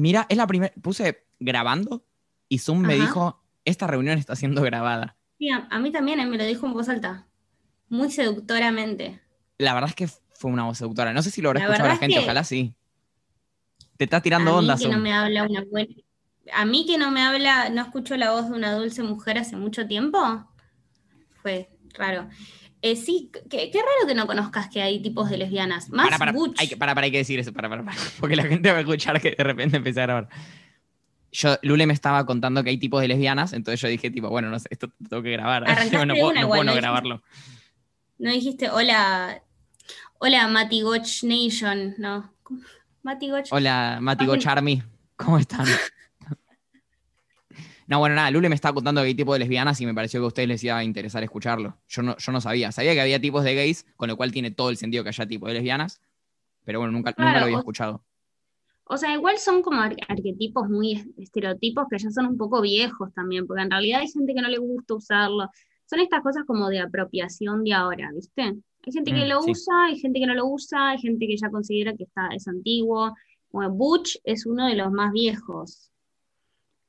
Mira, es la primera. Puse grabando y Zoom me dijo: Esta reunión está siendo grabada. Sí, a, a mí también eh, me lo dijo en voz alta. Muy seductoramente. La verdad es que fue una voz seductora. No sé si lo habrá La escuchado la es gente, que- ojalá sí. Te está tirando a mí onda, que Zoom. no me habla una buena. A mí que no me habla, no escucho la voz de una dulce mujer hace mucho tiempo. Fue raro. Eh, sí, qué, raro que no conozcas que hay tipos de lesbianas. Más Para, para, butch. hay que, para, para, hay que decir eso, para, para, para, porque la gente va a escuchar que de repente empecé a grabar. Yo, Lule me estaba contando que hay tipos de lesbianas, entonces yo dije, tipo, bueno, no sé, esto tengo que grabar. Yo no puedo, no, igual, puedo no ¿no dijiste? grabarlo. No dijiste hola, hola Mati Goch Nation, no. Mati Goch. Hola, Matigo Ay. Charmy, ¿cómo están? No, bueno, nada, Lule me estaba contando que hay tipos de lesbianas y me pareció que a ustedes les iba a interesar escucharlo. Yo no, yo no sabía. Sabía que había tipos de gays, con lo cual tiene todo el sentido que haya tipos de lesbianas, pero bueno, nunca, nunca lo había escuchado. O sea, igual son como ar- arquetipos muy es- estereotipos que ya son un poco viejos también, porque en realidad hay gente que no le gusta usarlo. Son estas cosas como de apropiación de ahora, ¿viste? Hay gente que Mm, lo sí. usa, hay gente que no lo usa, hay gente que ya considera que está, es antiguo. Bueno, Butch es uno de los más viejos.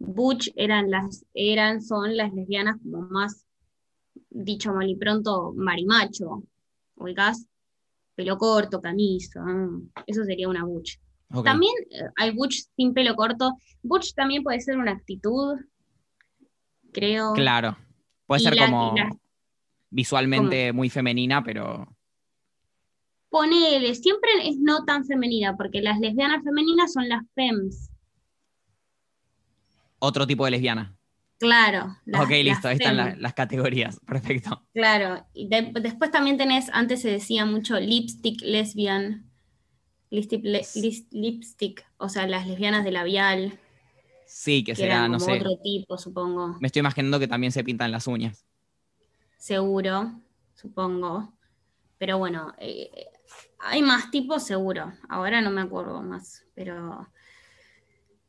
Butch eran las, eran, son las lesbianas como más, dicho mal y pronto, marimacho. Oigas, pelo corto, camisa. mm, Eso sería una Butch. También eh, hay butch sin pelo corto. Butch también puede ser una actitud, creo. Claro. Puede Y ser la- como la- visualmente muy femenina, pero Ponele, siempre es no tan femenina, porque las lesbianas femeninas son las fems. Otro tipo de lesbiana. Claro. las- ok, las listo, ahí están fem, la- las categorías. Perfecto. Claro. Y de- después también tenés, antes se decía mucho lipstick lesbian. Lipstick, le- lipstick, o sea, las lesbianas de labial, Sí, que que será, eran no como sé. otro tipo, supongo. Me estoy imaginando que también se pintan las uñas. seguro, supongo. Pero bueno, eh, hay más tipos seguro. Ahora no me acuerdo más, pero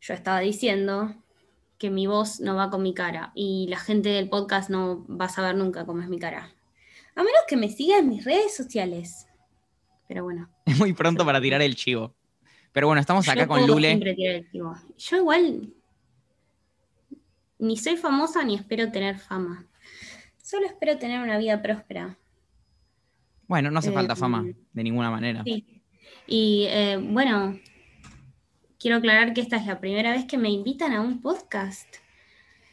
yo estaba diciendo que mi voz no va con mi cara y la gente del podcast no va a saber nunca cómo es mi cara. A menos que me siga en mis redes sociales. Pero bueno. Es muy pronto para tirar el chivo. Pero bueno, estamos acá yo con Lule. siempre tirar el chivo. Yo igual ni soy famosa ni espero tener fama. Solo espero tener una vida próspera. Bueno, no hace Eh, falta fama, de ninguna manera. Sí. Y eh, bueno, quiero aclarar que esta es la primera vez que me invitan a un podcast.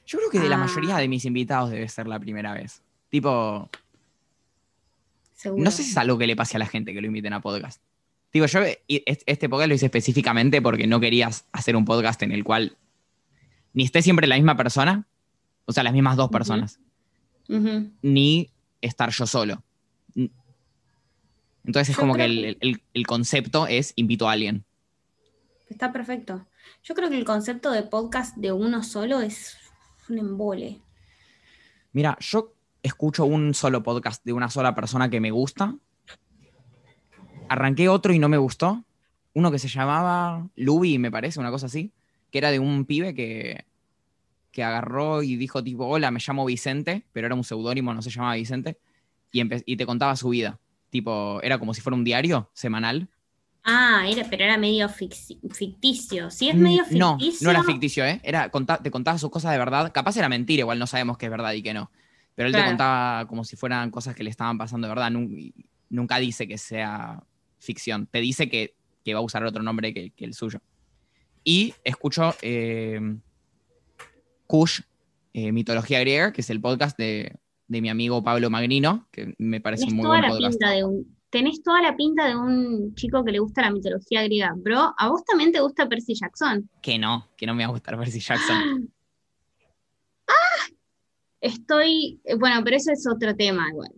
Yo creo que de la Ah. mayoría de mis invitados debe ser la primera vez. Tipo, Seguro. no sé si es algo que le pase a la gente que lo inviten a podcast. Digo, yo este podcast lo hice específicamente porque no querías hacer un podcast en el cual ni esté siempre la misma persona, o sea, las mismas dos personas, ni estar yo solo. Entonces es como que el- el concepto es invito a alguien. Está perfecto. Yo creo que el concepto de podcast de uno solo es un embole. Mira, yo escucho un solo podcast de una sola persona que me gusta. Arranqué otro y no me gustó. Uno que se llamaba Luby, me parece, una cosa así. Que era de un pibe que, que agarró y dijo tipo, hola, me llamo Vicente, pero era un seudónimo, no se llamaba Vicente. Y, y te contaba su vida. Tipo, era como si fuera un diario semanal. Ah, era, pero era medio ficticio. Si es Mm, medio No, ficticio. no era ficticio, ¿eh? Era, te contaba sus cosas de verdad. Capaz era mentira, igual no sabemos qué es verdad y qué no. Pero él te contaba como si fueran cosas que le estaban pasando de verdad. Nunca dice que sea ficción. Te dice que, que va a usar otro nombre que, que el suyo. Y escucho eh, Kush, eh, Mitología Griega, que es el podcast de, de mi amigo Pablo Magnino, que me parece muy toda buen la podcast. pinta de un, tenés toda la pinta de un chico que le gusta la mitología griega. Bro, ¿a vos también te gusta Percy Jackson? Que no, que no me va a gustar Percy Jackson. Estoy, eh, bueno, pero eso es otro tema igual.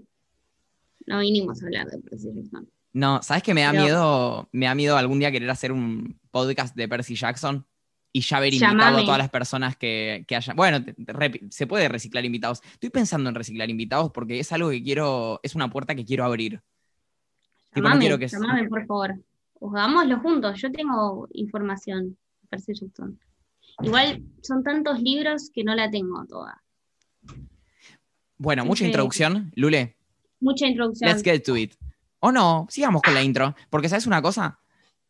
No vinimos a hablar de Percy Jackson. No, ¿sabes que me da Pero- miedo? Me da miedo algún día querer hacer un podcast de Percy Jackson y ya haber invitado Llamame. a todas las personas que, que hayan. Bueno, te- te repi- se puede reciclar invitados. Estoy pensando en reciclar invitados porque es algo que quiero, es una puerta que quiero abrir. Tipo, no que- por favor. Hagámoslo juntos. Yo tengo información Percy Jackson. Igual son tantos libros que no la tengo toda. Bueno, mucha introducción. Lule, Mucha introducción. let's get to it. O no, sigamos con la intro. Porque, ¿sabes una cosa?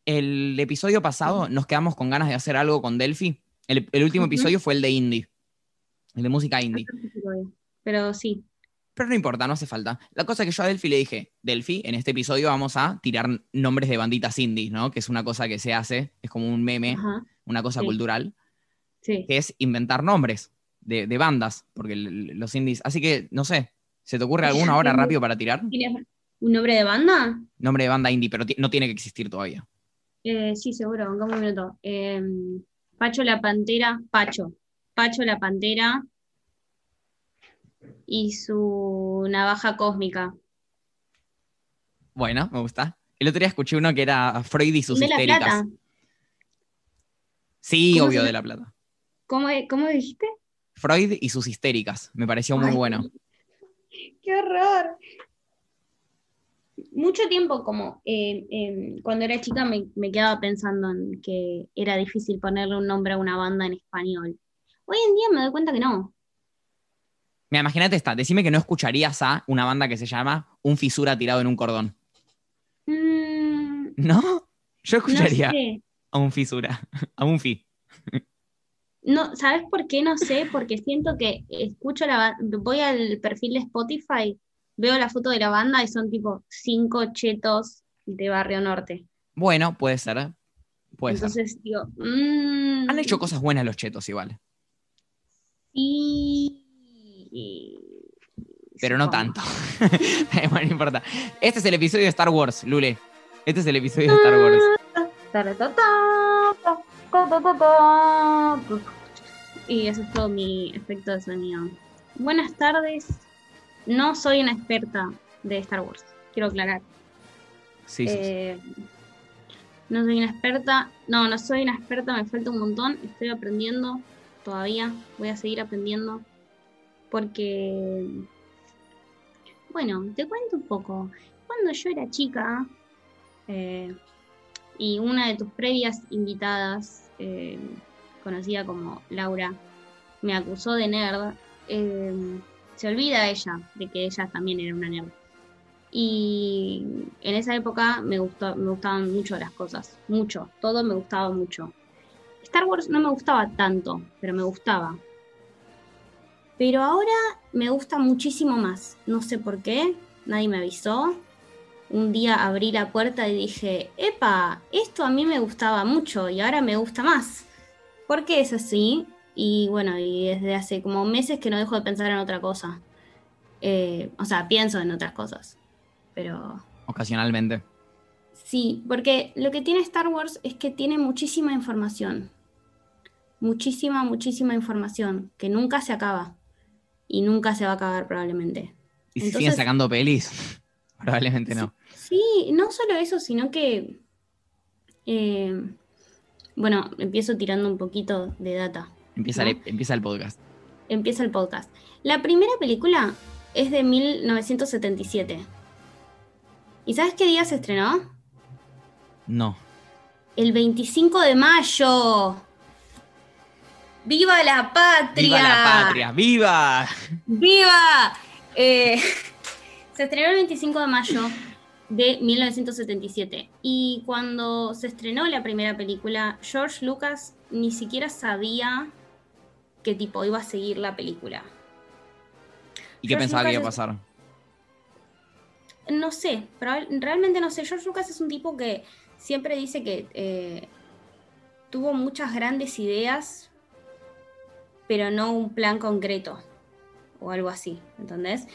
El episodio pasado nos quedamos con ganas de hacer algo con Delphi. El, el último episodio fue el de indie, el de música indie. Pero sí. Pero no importa, no hace falta. La cosa que yo a Delphi le dije, Delphi, en este episodio vamos a tirar nombres de banditas indies, ¿no? Que es una cosa que se hace, es como un meme, Ajá. una cosa Sí. cultural, Sí. que es inventar nombres de, de bandas, porque los indies. Así que, no sé, ¿se te ocurre alguna ahora rápido para tirar? ¿Tienes un nombre de banda? Nombre de banda indie, pero no tiene que existir todavía. Eh, sí, seguro, un minuto. Eh, Pacho la Pantera, Pacho. Pacho la Pantera y su navaja cósmica. Bueno, me gusta. El otro día escuché uno que era Freud y sus de la histéricas. Plata. Sí, ¿Cómo obvio se de la plata. ¿Cómo, cómo dijiste? Freud y sus histéricas. Me pareció muy bueno. ¡Qué horror! Mucho tiempo, como eh, eh, cuando era chica, me, me quedaba pensando en que era difícil ponerle un nombre a una banda en español. Hoy en día me doy cuenta que no. Mira, imagínate esta. Decime que no escucharías a una banda que se llama Un Fisura tirado en un cordón. Mm, ¿No? Yo no escucharía sé. a un fisura. A un fi. No, ¿sabes por qué? No sé, porque siento que escucho la voy al perfil de Spotify, veo la foto de la banda y son tipo cinco chetos de Barrio Norte. Bueno, puede ser. Puede ser. Entonces digo, mm, Han hecho cosas buenas los chetos igual. sí, Pero no tanto. bueno, no importa. Este es el episodio de Star Wars, Lule. Este es el episodio de Star Wars. Y eso es todo mi efecto de sonido. Buenas tardes. No soy una experta de Star Wars, quiero aclarar. Sí, sí, sí. Eh, no soy una experta. No, no soy una experta, me falta un montón. Estoy aprendiendo todavía. Voy a seguir aprendiendo. Porque, bueno, te cuento un poco. Cuando yo era chica, eh, y una de tus previas invitadas, eh, conocida como Laura, me acusó de nerd, eh, se olvida ella de que ella también era una nerd. Y en esa época me, gustó, me gustaban mucho las cosas, mucho, todo me gustaba mucho. Star Wars no me gustaba tanto, pero me gustaba. Pero ahora me gusta muchísimo más, no sé por qué, nadie me avisó. Un día abrí la puerta y dije, epa, esto a mí me gustaba mucho y ahora me gusta más. ¿Por qué es así? Y bueno, y desde hace como meses que no dejo de pensar en otra cosa. Eh, o sea, pienso en otras cosas. Pero Ocasionalmente. sí, porque lo que tiene Star Wars es que tiene muchísima información. Muchísima, muchísima información que nunca se acaba. Y nunca se va a acabar probablemente. ¿Y si Entonces- siguen sacando pelis? Probablemente no. Sí, no solo eso, sino que, eh, bueno, empiezo tirando un poquito de data. Empieza, ¿no? el, empieza el podcast. Empieza el podcast. La primera película es de 1977. ¿Y sabes qué día se estrenó? No. El 25 de mayo. ¡Viva la patria! ¡Viva la patria! ¡Viva! ¡Viva! Eh, se estrenó el 25 de mayo de 1977. Y cuando se estrenó la primera película, George Lucas ni siquiera sabía qué tipo iba a seguir la película. ¿Y qué George pensaba que iba a es- pasar? No sé, proba- realmente no sé. George Lucas es un tipo que siempre dice que eh, tuvo muchas grandes ideas, pero no un plan concreto o algo así, ¿entendés?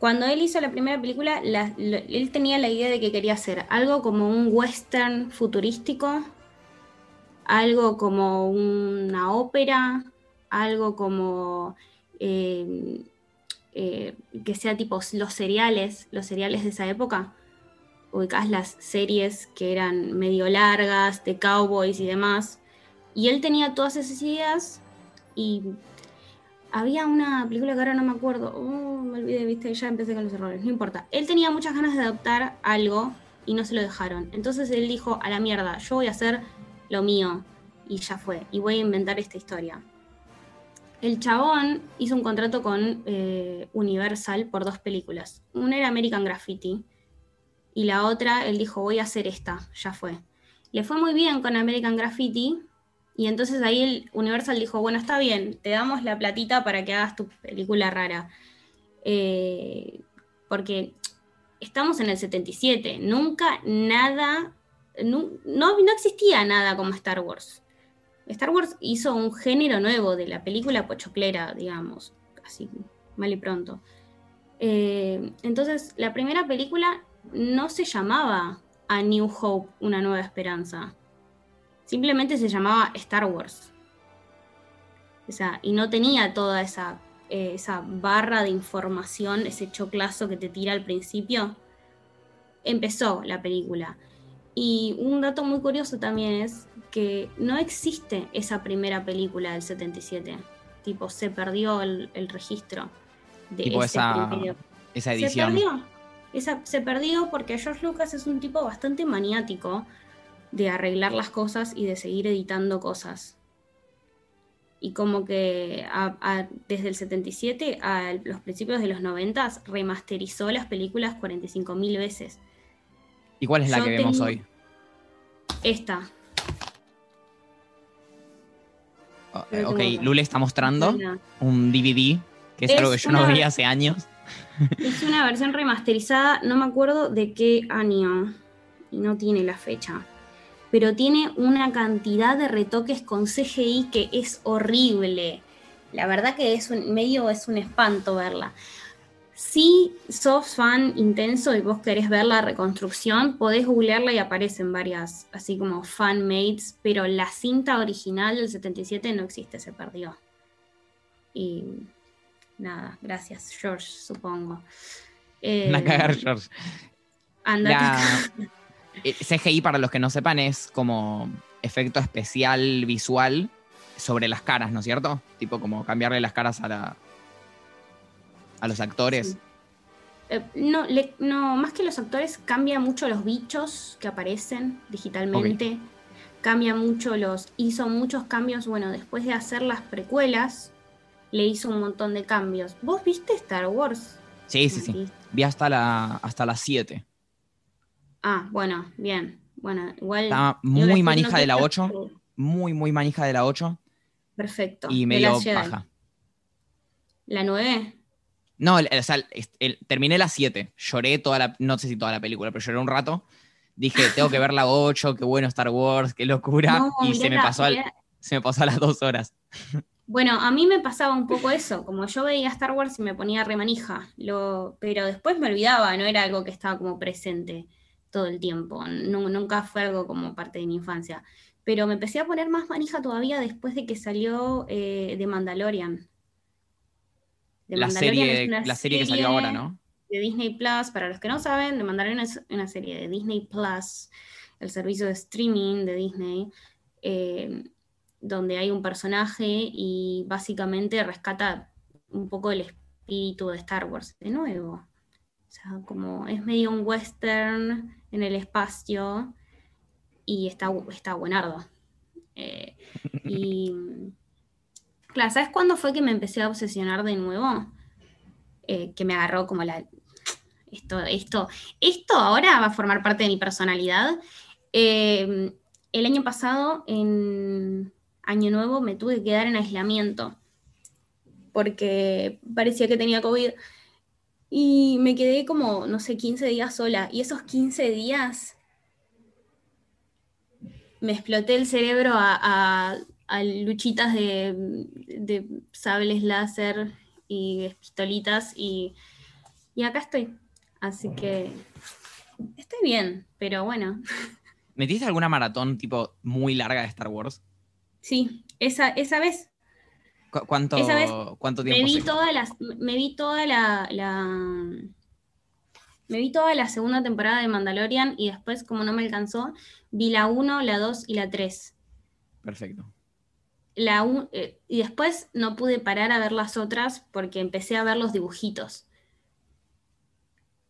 Cuando él hizo la primera película, él tenía la idea de que quería hacer algo como un western futurístico, algo como una ópera, algo como eh, eh, que sea tipo los cereales, los cereales de esa época. Ubicás las series que eran medio largas, de cowboys y demás. Y él tenía todas esas ideas y había una película que ahora no me acuerdo. Oh, me olvidé, viste, ya empecé con los errores. No importa. Él tenía muchas ganas de adaptar algo y no se lo dejaron. Entonces él dijo, a la mierda, yo voy a hacer lo mío. Y ya fue. Y voy a inventar esta historia. El chabón hizo un contrato con eh, Universal por dos películas. Una era American Graffiti y la otra, él dijo, voy a hacer esta, ya fue. le fue muy bien con American Graffiti. Y entonces ahí el Universal dijo, bueno, está bien, te damos la platita para que hagas tu película rara. Eh, porque estamos en el 77, nunca nada, no, no, existía nada como Star Wars. Star Wars hizo un género nuevo de la película pochoclera, digamos, así mal y pronto. Eh, entonces, la primera película no se llamaba A New Hope, una nueva esperanza. Simplemente se llamaba Star Wars. O sea, y no tenía toda esa, eh, esa barra de información, ese choclazo que te tira al principio. Empezó la película. Y un dato muy curioso también es que no existe esa primera película del 77. Tipo, se perdió el, registro de tipo esa, esa, edición. Se perdió. Esa, se perdió porque George Lucas es un tipo bastante maniático de arreglar las cosas y de seguir editando cosas. Y como que desde el 77 a los principios de los 90 remasterizó las películas 45.000 veces. ¿Y cuál es la que vemos hoy? Esta. Oh, ok, Lule está mostrando un DVD, que es, algo que yo no veía hace años. Es una versión remasterizada, no me acuerdo de qué año, y no tiene la fecha pero tiene una cantidad de retoques con CGI que es horrible. La verdad que es un medio, es un espanto verla. Si sos fan intenso y vos querés ver la reconstrucción, podés googlearla y aparecen varias, así como fanmates, pero la cinta original del 77 no existe, se perdió. Y nada, gracias, George, supongo. Eh, cagar, George. Andate. CGI, para los que no sepan, es como efecto especial visual sobre las caras, ¿no es cierto? Tipo como cambiarle las caras a la a los actores. Eh, no, no, más que los actores, cambia mucho los bichos que aparecen digitalmente. Cambia mucho los. Hizo muchos cambios. Bueno, después de hacer las precuelas, le hizo un montón de cambios. ¿Vos viste Star Wars? Sí, sí, sí. Vi hasta la hasta las 7. Ah, bueno, bien. Bueno, igual. Estaba muy manija de la 8. Muy, muy manija de la 8. Perfecto. Y medio baja. ¿La 9? No, o sea, terminé la 7. Lloré toda la. No sé si toda la película, pero lloré un rato. Dije, tengo que ver la 8, qué bueno Star Wars, qué locura. y se me, pasó se me pasó a las dos horas. Bueno, a mí me pasaba un poco eso, como yo veía Star Wars y me ponía remanija, lo, pero después me olvidaba, no era algo que estaba como presente todo el tiempo. nunca fue algo como parte de mi infancia. Pero me empecé a poner más manija todavía después de que salió eh, The Mandalorian. la, serie, la serie, que salió ahora, ¿no? De Disney Plus. Para los que no saben, The Mandalorian es una serie de Disney Plus, el servicio de streaming de Disney, eh, donde hay un personaje y básicamente rescata un poco el espíritu de Star Wars de nuevo. O sea, como es medio un western en el espacio y está, está buenardo. Eh, y claro, ¿sabes cuándo fue que me empecé a obsesionar de nuevo? Eh, que me agarró como la... Esto, esto, esto ahora va a formar parte de mi personalidad. Eh, el año pasado, en Año Nuevo, me tuve que quedar en aislamiento porque parecía que tenía COVID y me quedé como, no sé, 15 días sola. Y esos 15 días me exploté el cerebro a, luchitas de, sables láser y pistolitas y, y acá estoy. Así que estoy bien, pero bueno. ¿Metiste alguna maratón tipo muy larga de Star Wars? Sí, esa, esa vez ¿Cuánto, ¿Cuánto tiempo? Me vi, toda la, me vi toda la, Me vi toda la segunda temporada de Mandalorian y después, como no me alcanzó, vi la 1, la 2 y la 3. Perfecto. La eh, y después no pude parar a ver las otras porque empecé a ver los dibujitos.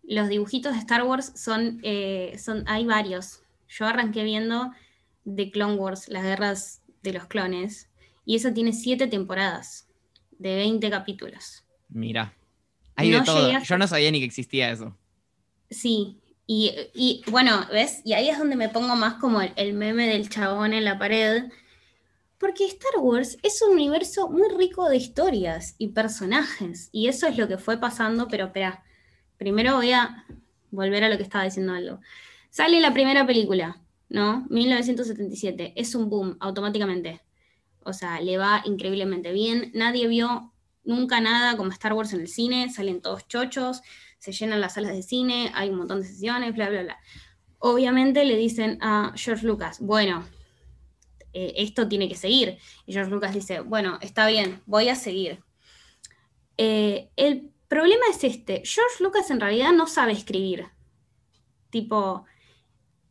Los dibujitos de Star Wars son, eh, son hay varios. Yo arranqué viendo The Clone Wars, las guerras de los clones, y eso tiene siete temporadas de 20 capítulos. Mira. Hay de todo. Yo no sabía ni que existía eso. Sí, Y, bueno, ¿ves? Y ahí es donde me pongo más como el, meme del chabón en la pared. Porque Star Wars es un universo muy rico de historias y personajes. Y eso es lo que fue pasando, pero espera, primero voy a volver a lo que estaba diciendo algo. Sale la primera película, ¿no? 1977. Es un boom automáticamente. O sea, le va increíblemente bien. Nadie vio nunca nada como Star Wars en el cine. Salen todos chochos se llenan las salas de cine, hay un montón de sesiones, bla, bla, bla. Obviamente le dicen a George Lucas, bueno, eh, esto tiene que seguir. Y George Lucas dice, bueno, está bien, voy a seguir. Eh, el problema es este, George Lucas en realidad no sabe escribir. Tipo,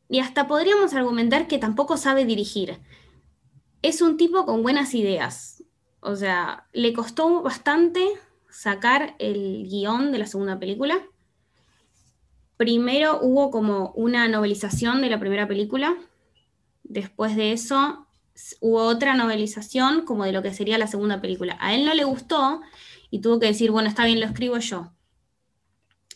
y hasta podríamos argumentar que tampoco sabe dirigir. Es un tipo con buenas ideas. O sea, le costó bastante sacar el guion de la segunda película. Primero hubo como una novelización de la primera película. Después de eso hubo otra novelización como de lo que sería la segunda película. A él no le gustó y tuvo que decir, bueno, está bien, lo escribo yo.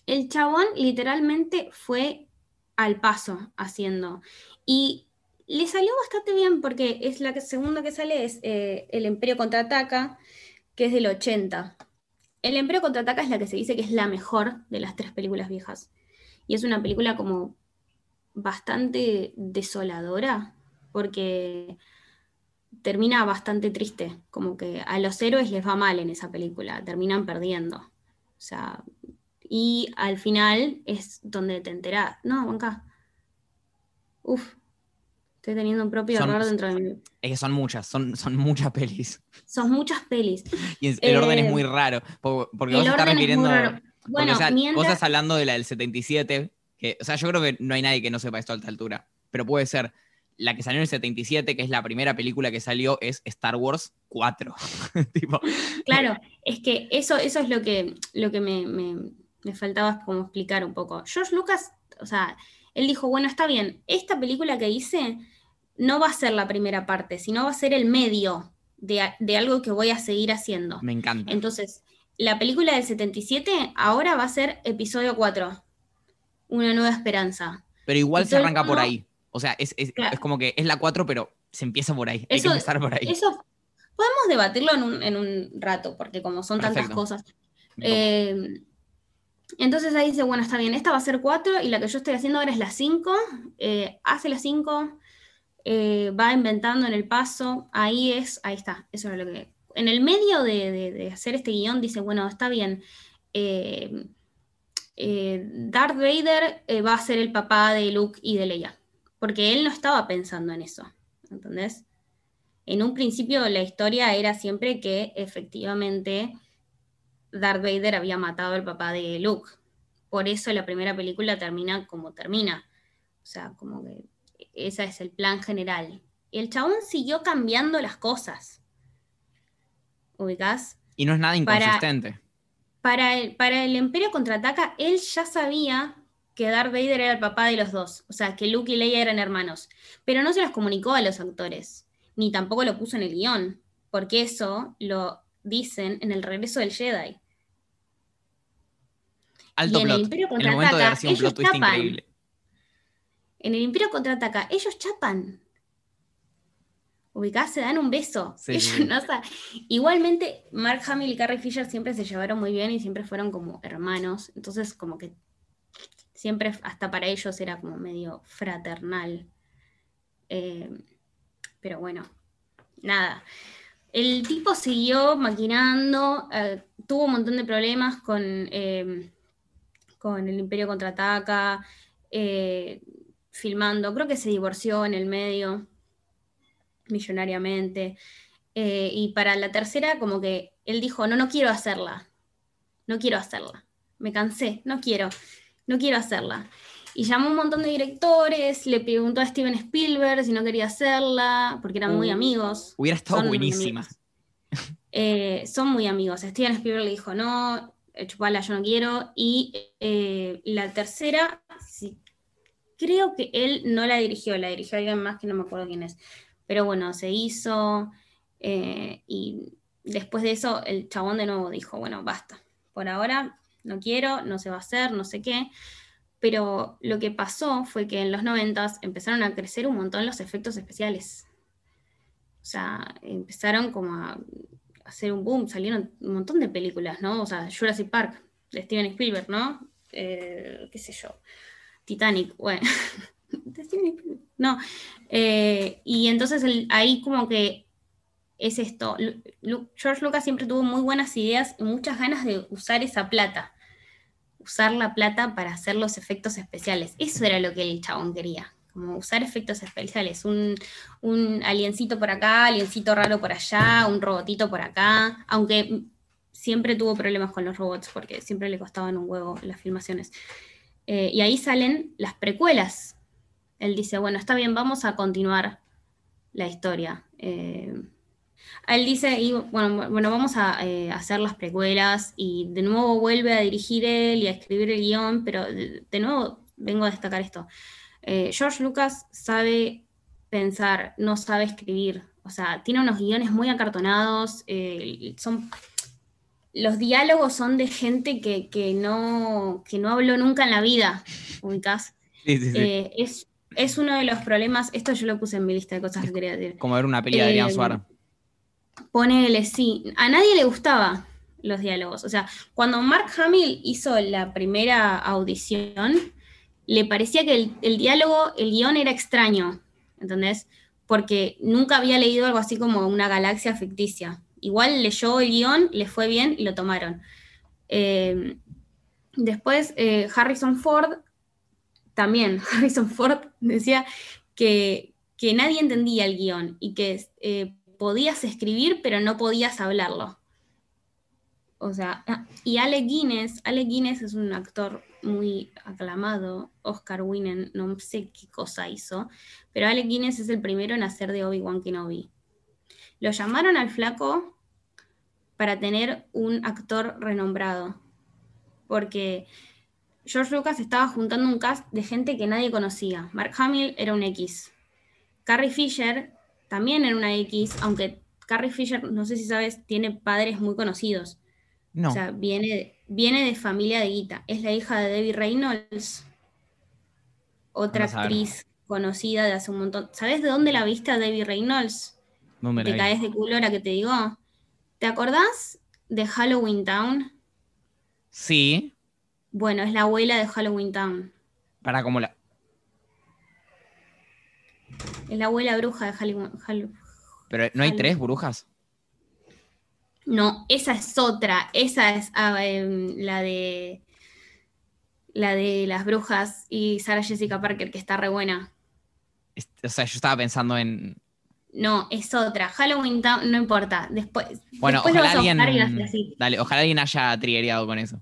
El chabón literalmente fue al paso haciendo. Y le salió bastante bien porque es la segunda que sale es eh, El Imperio contraataca, que es del 80. El Empleo contraataca es la que se dice que es la mejor de las tres películas viejas. Y es una película como bastante desoladora, porque termina bastante triste, como que a los héroes les va mal en esa película, terminan perdiendo. O sea, y al final es donde te enterás. No, acá. Uf, Estoy teniendo un propio error dentro de mí. Es que son muchas, son, son muchas pelis. Son muchas pelis. Y el orden es eh, muy raro. Porque vos estás refiriendo. Bueno, estás hablando de la del 77. Que, o sea, yo creo que no hay nadie que no sepa esto a alta altura. Pero puede ser. La que salió en el 77, que es la primera película que salió, es Star Wars 4. claro, es que eso, eso es lo que, lo que me, me, me faltaba como explicar un poco. George Lucas, o sea, él dijo, bueno, está bien, esta película que hice no va a ser la primera parte, sino va a ser el medio de, algo que voy a seguir haciendo. Me encanta. Entonces, la película del 77 ahora va a ser episodio 4, Una nueva esperanza. Pero igual se arranca por ahí. O sea, es, como que es la 4, pero se empieza por ahí. Hay que empezar por ahí. Eso podemos debatirlo en un, rato, porque como son tantas cosas. Entonces ahí dice, bueno, está bien, esta va a ser 4 y la que yo estoy haciendo ahora es la 5. Eh, hace la 5, eh, va inventando en el paso, ahí es, ahí está, eso es lo que... En el medio de, hacer este guion dice, bueno, está bien, eh, Darth Vader va a ser el papá de Luke y de Leia, porque él no estaba pensando en eso, ¿entendés? En un principio la historia era siempre que efectivamente Darth Vader había matado al papá de Luke. Por eso la primera película termina como termina. O sea, como que ese es el plan general. Y el chabón siguió cambiando las cosas. ¿Ubicás? Y no es nada inconsistente. Para, el, para el Imperio contraataca, él ya sabía que Darth Vader era el papá de los dos. O sea, que Luke y Leia eran hermanos. Pero no se los comunicó a los actores. Ni tampoco lo puso en el guion. Porque eso lo dicen en el regreso del Jedi. Alto en el Imperio contraataca, ellos chapan. En el Imperio contraataca, ellos chapan. Ubicados se dan un beso. Igualmente, Mark Hamill y Carrie Fisher siempre se llevaron muy bien y siempre fueron como hermanos. Entonces, como que siempre, hasta para ellos, era como medio fraternal. Eh, pero bueno, nada. El tipo siguió maquinando, eh, tuvo un montón de problemas con, eh, con el Imperio Contraataca, eh, filmando, creo que se divorció en el medio, millonariamente. y para la tercera, como que él dijo, no, no quiero hacerla, no quiero hacerla, me cansé, no quiero, no quiero hacerla. Y llamó un montón de directores, le preguntó a Steven Spielberg si no quería hacerla, porque eran muy uh, amigos. Hubiera estado buenísima. Eh, son muy amigos. Steven Spielberg le dijo, no, eh, chupala, yo no quiero. Y eh, la tercera, sí, creo que él no la dirigió, la dirigió alguien más que no me acuerdo quién es. Pero bueno, se hizo. y después de eso, el chabón de nuevo dijo, bueno, basta. Por ahora no quiero, no se va a hacer, no sé qué. Pero lo que pasó fue que en los 90 empezaron a crecer un montón los efectos especiales. O sea, empezaron como a hacer un boom, salieron un montón de películas, ¿no? O sea, Jurassic Park, de Steven Spielberg, ¿no? Eh, qué sé yo, Titanic, bueno. No, eh, y entonces ahí como que es esto, George Lucas siempre tuvo muy buenas ideas y muchas ganas de usar esa plata, usar la plata para hacer los efectos especiales. Eso era lo que el chabón quería como usar efectos especiales, un, un aliencito por acá, aliencito raro por allá, un robotito por acá, aunque siempre tuvo problemas con los robots porque siempre le costaban un huevo las filmaciones. Eh, y ahí salen las precuelas. Él dice, bueno, está bien, vamos a continuar la historia. Eh, él dice, y, bueno, bueno, vamos a eh, hacer las precuelas y de nuevo vuelve a dirigir él y a escribir el guion, pero de nuevo vengo a destacar esto. George Lucas sabe pensar, no sabe escribir. O sea, tiene unos guiones muy acartonados. Son, los diálogos son de gente que, no, que no habló nunca en la vida, ubicás. Eh, es, es, uno de los problemas. Esto yo lo puse en mi lista de cosas que quería decir. Como ver una pelea de Adrián Suárez. Ponele, sí. A nadie le gustaba los diálogos. O sea, cuando Mark Hamill hizo la primera audición, le parecía que el, diálogo, el guion era extraño, ¿entendés? Porque nunca había leído algo así como una galaxia ficticia. Igual leyó el guion, le fue bien y lo tomaron. Eh, después, eh, Harrison Ford, también, Harrison Ford decía que, nadie entendía el guion y que eh, podías escribir, pero no podías hablarlo. O sea, ah, y Alec Guinness, Alec Guinness es un actor muy aclamado, Oscar Winnen, no sé qué cosa hizo, pero Alec Guinness es el primero en hacer de Obi-Wan Kenobi. Lo llamaron al flaco para tener un actor renombrado, porque George Lucas estaba juntando un cast de gente que nadie conocía. Mark Hamill era un X. Carrie Fisher también era una X, aunque Carrie Fisher, no sé si sabes, tiene padres muy conocidos. O sea, viene, viene de familia de guita. Es la hija de Debbie Reynolds, otra actriz conocida de hace un montón. ¿Sabes de dónde la viste a Debbie Reynolds? No me Te caes de culo ahora que te digo. ¿Te acordás de Halloween Town? Sí. Bueno, es la abuela de Halloween Town. Para cómo la. Es la abuela bruja de Halloween. Pero no hay tres brujas. No, esa es otra. Esa es ah, em, la de la de las brujas y Sarah Jessica Parker, que está re buena. O sea, yo estaba pensando en. No, es otra. Halloween no importa. Después. Bueno, ojalá alguien. Dale, ojalá alguien haya triggerado con eso.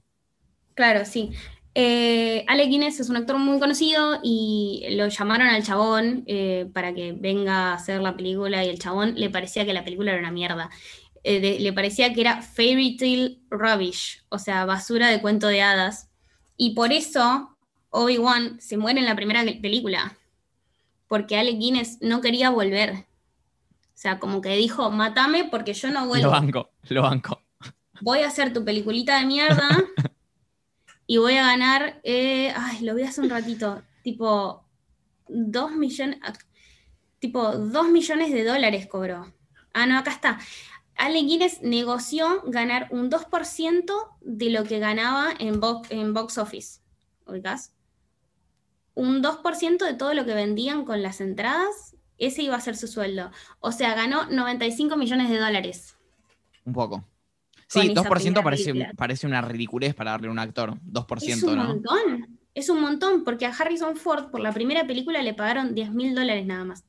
Claro, sí. Eh, Alec Guinness es un actor muy conocido y lo llamaron al chabón eh, para que venga a hacer la película y el chabón le parecía que la película era una mierda. Eh, le parecía que era fairy tale rubbish, o sea, basura de cuento de hadas. Y por eso Obi-Wan se muere en la primera película, porque Alec Guinness no quería volver. O sea, como que dijo, matame porque yo no vuelvo. Lo banco, lo banco. Voy a hacer tu peliculita de mierda y voy a ganar, eh, ay, lo vi hace un ratito, tipo, dos millones, tipo, dos millones de dólares cobró. Ah, no, acá está. Ale Guinness negoció ganar un 2% de lo que ganaba en box, en box office. ¿Oigas? Un 2% de todo lo que vendían con las entradas, ese iba a ser su sueldo. O sea, ganó 95 millones de dólares. Un poco. Sí, 2% parece, parece, una ridiculez para darle a un actor. 2%, es un montón. Es un montón, porque a Harrison Ford por la primera película le pagaron 10 mil dólares nada más.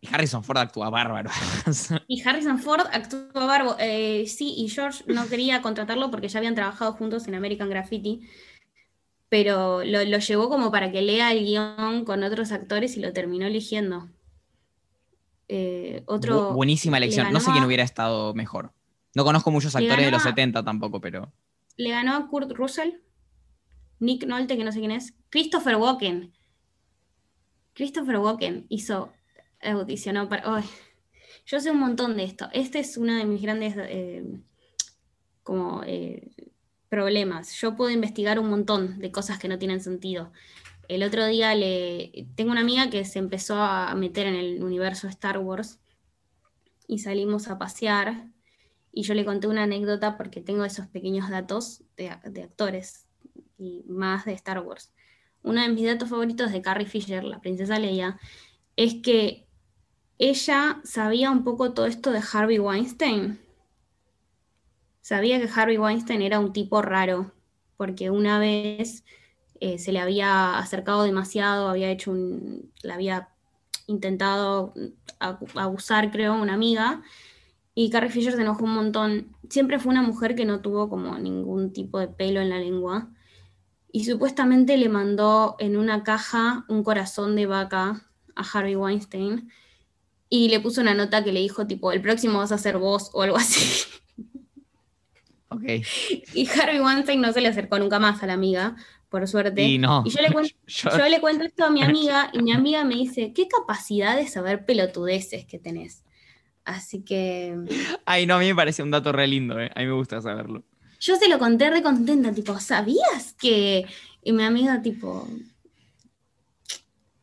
Y Harrison Ford actúa bárbaro. y Harrison Ford actúa bárbaro. Eh, sí, y George no quería contratarlo porque ya habían trabajado juntos en American Graffiti. Pero lo, llevó como para que lea el guion con otros actores y lo terminó eligiendo. Eh, otro, buenísima elección. no sé quién hubiera estado mejor. No conozco muchos actores de los 70 tampoco, pero. Le ganó a Kurt Russell, Nick Nolte, que no sé quién es, Christopher Walken. Christopher Walken hizo audicionó para... yo sé un montón de esto. Este es uno de mis grandes... Eh, como... Eh, problemas. Yo puedo investigar un montón de cosas que no tienen sentido. El otro día le tengo una amiga que se empezó a meter en el universo Star Wars y salimos a pasear y yo le conté una anécdota porque tengo esos pequeños datos de, de actores y más de Star Wars. Uno de mis datos favoritos de Carrie Fisher, la princesa Leia, es que ella sabía un poco todo esto de Harvey Weinstein. Sabía que Harvey Weinstein era un tipo raro, porque una vez eh, se le había acercado demasiado, había hecho un, le había intentado abusar, creo, una amiga, y Carrie Fisher se enojó un montón. Siempre fue una mujer que no tuvo como ningún tipo de pelo en la lengua, y supuestamente le mandó en una caja un corazón de vaca a Harvey Weinstein, y le puso una nota que le dijo tipo, el próximo vas a ser vos o algo así. Y Harvey Weinstein no se le acercó nunca más a la amiga, por suerte. Y no. yo le, cuento, Yo- yo le cuento esto a mi amiga y mi amiga me dice, qué capacidad de saber pelotudeces que tenés. Así que Ay, no, a mí me parece un dato re lindo, eh. A mí me gusta saberlo. yo se lo conté re contenta, tipo, ¿sabías que? Y mi amiga, tipo,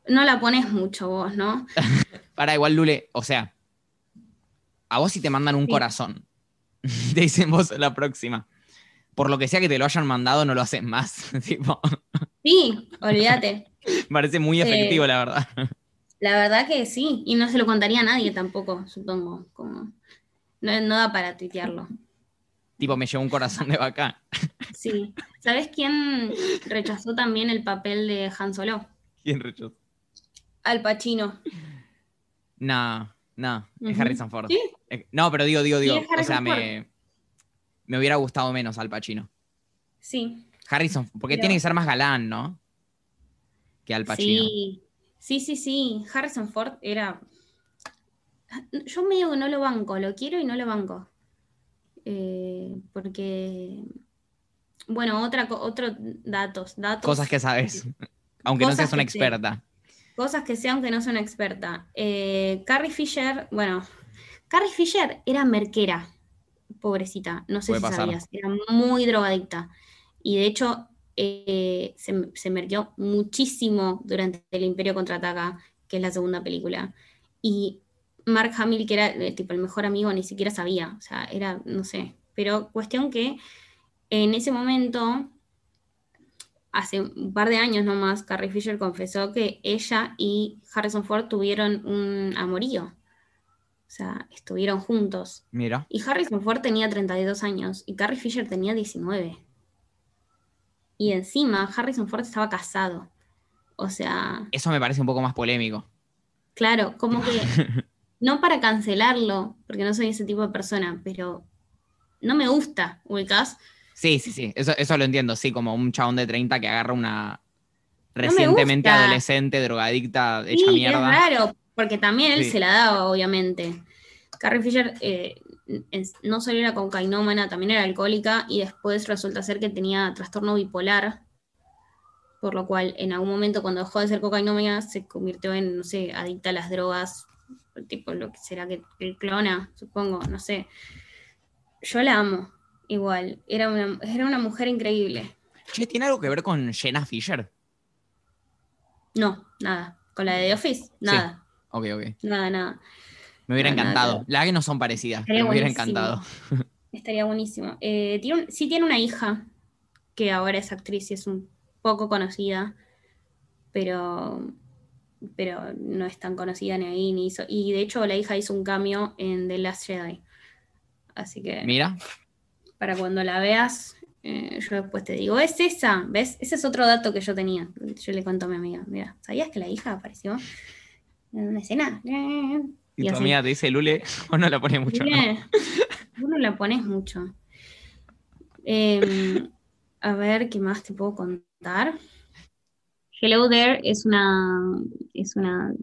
no la pones mucho vos, ¿no? Para igual, Lule, o sea, a vos si te mandan un Sí. corazón, te dicen vos la próxima. Por lo que sea que te lo hayan mandado, no lo hacen más. tipo, Sí, olvídate. parece muy Eh, efectivo, la verdad. La verdad que sí, y no se lo contaría a nadie tampoco, supongo. Como, no, no da para tuitearlo. tipo, me llevó un corazón de vaca. Sí. ¿Sabes quién rechazó también el papel de Han Solo? ¿Quién rechazó? Al Pacino. No, es. Harrison Ford. ¿Sí? No, pero digo, digo, digo. o sea, me, me hubiera gustado menos Al Pacino. Sí. Harrison, porque Pero- tiene que ser más galán, ¿no? Que Al Pacino. Sí. Sí, sí, sí. Harrison Ford era. Yo medio que no lo banco, lo quiero y no lo banco. Eh, porque. Bueno, otra, otro datos, datos. Cosas que sabes. Aunque no seas una sé. Cosas que sé aunque no soy una experta. Eh, Carrie Fisher, bueno, Carrie Fisher era merquera, pobrecita, no sé si pasar. sabías, era muy drogadicta. Y de hecho, eh, se, se merqueó muchísimo durante el Imperio Contraataca, que es la segunda película. Y Mark Hamill, que era eh, tipo el mejor amigo, ni siquiera sabía, o sea, era, no sé. Pero cuestión que en ese momento hace un par de años nomás, Carrie Fisher confesó que ella y Harrison Ford tuvieron un amorío. O sea, estuvieron juntos. Mira. Y Harrison Ford tenía 32 años y Carrie Fisher tenía 19. Y encima Harrison Ford estaba casado. O sea, Eso me parece un poco más polémico. claro, como que no para cancelarlo, porque no soy ese tipo de persona, pero no me gusta, ubicás. Sí, sí, sí. Eso, eso lo entiendo. Sí, como un chabón de 30 que agarra una me recientemente adolescente, drogadicta, hecha Sí, mierda. es raro, porque también él Sí. se la daba, obviamente. Carrie Fisher eh, es- no solo era cocainómana, también era alcohólica y después resulta ser que tenía trastorno bipolar, por lo cual en algún momento cuando dejó de ser cocainómana se convirtió en, no sé, adicta a las drogas, tipo lo que será que, que clona, supongo, no sé. Yo la amo, igual, era una, era una mujer increíble. Che, ¿tiene algo que ver con Jenna Fisher? No, nada. Con la de The Office, nada, Ok, ok. nada, nada. Me hubiera No, nada, encantado. nada. La que no son parecidas, Estaría pero me hubiera encantado. Estaría buenísimo. Eh, tiene un- sí tiene una hija que ahora es actriz y es un poco conocida, pero, pero no es tan conocida ni ahí ni hizo. Y de hecho la hija hizo un cambio en The Last Jedi. Así que Mira, para cuando la veas, eh, yo después te digo, es esa, ¿ves? Ese es otro dato que yo tenía. Yo le cuento a mi amiga, mira, ¿sabías que la hija apareció en una escena? y Y tu así. amiga te dice Lule, o no la pone mucho. ¿no? Vos no la pones mucho. A ver, ¿qué más te puedo contar? Hello There es una, es una,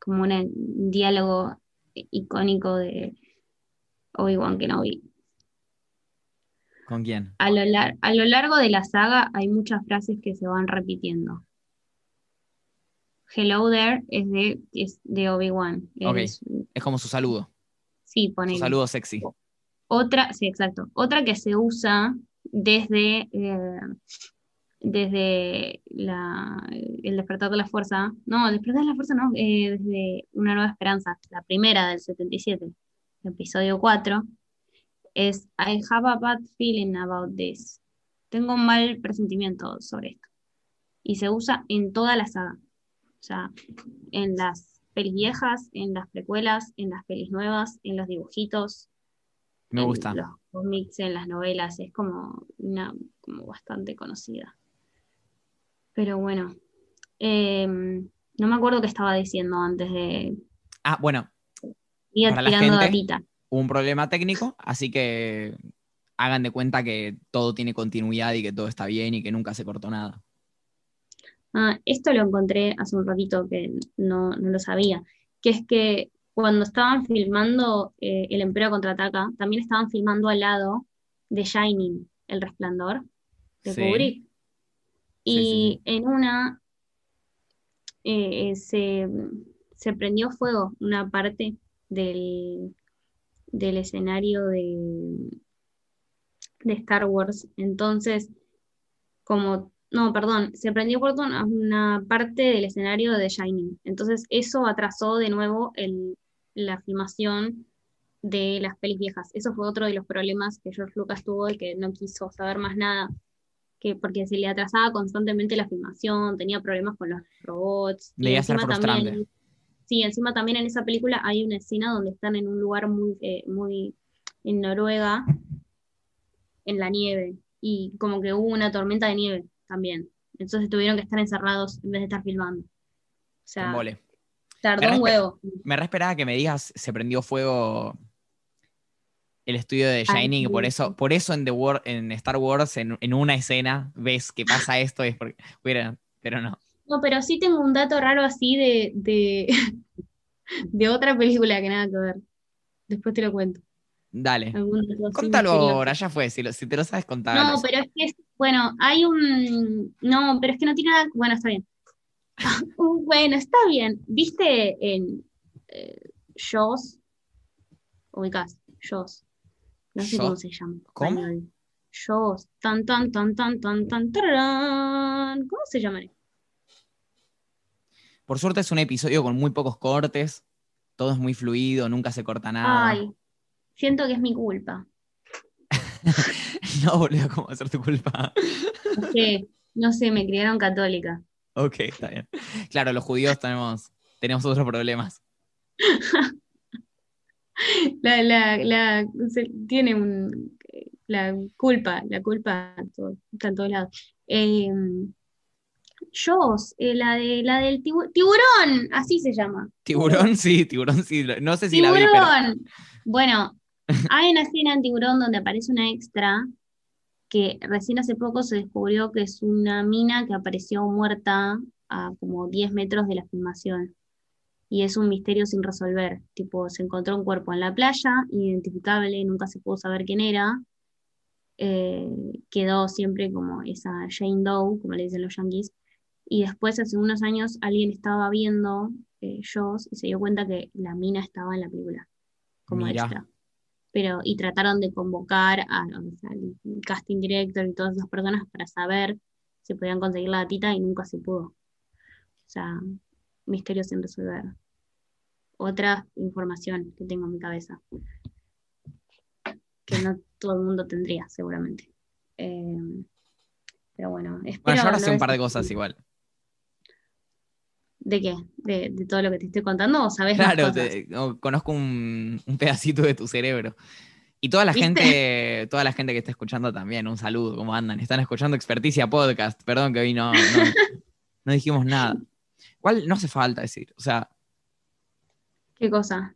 como un diálogo icónico de Obi-Wan Kenobi. ¿Con quién? A lo, lar- a lo largo de la saga hay muchas frases que se van repitiendo. Hello There es de, es de Obi-Wan. Ok. Es- Es como su saludo. sí, Su ponele. saludo sexy. Otra, sí, exacto. Otra que se usa desde, eh, desde la, el despertar de la fuerza, no, el despertar de la fuerza no, eh, desde Una Nueva Esperanza, la primera del 77, episodio 4, es I have a bad feeling about this. Tengo un mal presentimiento sobre esto. Y se usa en toda la saga. O sea, en las pelis viejas, en las precuelas, en las pelis nuevas, en los dibujitos. Me gusta. En los cómics, en las novelas. Es como una como bastante conocida. Pero bueno. Em, no me acuerdo qué estaba diciendo antes de. Ah, bueno. La tirando gente, datita. Un problema técnico, así que hagan de cuenta que todo tiene continuidad y que todo está bien y que nunca se cortó nada. Ah, esto lo encontré hace un ratito que no, no lo sabía, que es que cuando estaban filmando eh, El Emperador Contraataca, también estaban filmando al lado de Shining, El Resplandor, de Sí. Kubrick. Y sí, sí. en una eh, se, se prendió fuego una parte del, del escenario de, de Star Wars. Entonces, como, no, perdón, se prendió fuego una, una parte del escenario de Shining. Entonces, eso atrasó de nuevo el, la filmación de las pelis viejas. Eso fue otro de los problemas que George Lucas tuvo de que no quiso saber más nada, que porque se le atrasaba constantemente la filmación, tenía problemas con los robots. y Debía ser encima frustrante. también, sí, encima también en esa película hay una escena donde están en un lugar muy, eh, muy en Noruega, en la nieve, y como que hubo una tormenta de nieve también. Entonces tuvieron que estar encerrados en vez de estar filmando. O sea, tardó Me un huevo. Me re esperaba que me digas se prendió fuego el estudio de Ay, Shining, y por eso, por eso en The War, en Star Wars, en, en una escena, ves que pasa esto, es porque. Pero no. No, pero sí tengo un dato raro así de, de, de otra película que nada que ver. Después te lo cuento. Dale. Contalo ahora, ya fue. Si, lo- si te lo sabes contar. No, pero es que, es- bueno, hay un... No, pero es que no tiene nada... Bueno, está bien. Bueno, está bien. ¿Viste en eh, Jaws? Ubicás, Jaws. No sé cómo se llama. ¿Cómo? Jaws. Tan, tan, tan, tan, tan, tan, tararán. ¿Cómo se llama? Por suerte es un episodio con muy pocos cortes. Todo es muy fluido, nunca se corta nada. Ay, siento que es mi culpa. No, boludo, ¿cómo va a ser tu culpa? No sé, no sé, me criaron católica. ok, está bien. Claro, los judíos tenemos, tenemos otros problemas. La, la, la, tiene un, la culpa, la culpa to- está en todos lados. Eh, Jaws, eh, la, de, la del tibu- tiburón, así se llama. Tiburón, sí, tiburón, sí. No sé si la vi, pero. Tiburón. Bueno, hay una escena en Tiburón donde aparece una extra que recién hace poco se descubrió que es una mina que apareció muerta a como 10 metros de la filmación. Y es un misterio sin resolver. Tipo, se encontró un cuerpo en la playa, identificable, nunca se pudo saber quién era. Eh, quedó siempre como esa Jane Doe, como le dicen los yankees. Y después, hace unos años, alguien estaba viendo eh, Jaws y se dio cuenta que la mina estaba en la película como Mira. extra. Pero, y trataron de convocar a, o sea, al casting director y todas esas personas para saber si podían conseguir la datita y nunca se pudo. O sea, misterios sin resolver. Otra información que tengo en mi cabeza. Que no todo el mundo tendría, seguramente. Eh, pero bueno, espero Bueno, yo ahora no sé un par de cosas igual. ¿De qué? ¿De, de todo lo que te estoy contando o sabes más Claro, cosas? te- no, conozco un, un pedacito de tu cerebro. Y toda la ¿Viste? gente, toda la gente que está escuchando también, un saludo, ¿cómo andan? Están escuchando Experticia Podcast, perdón que hoy no, no, no dijimos nada. Igual no hace falta decir, o sea, ¿Qué cosa?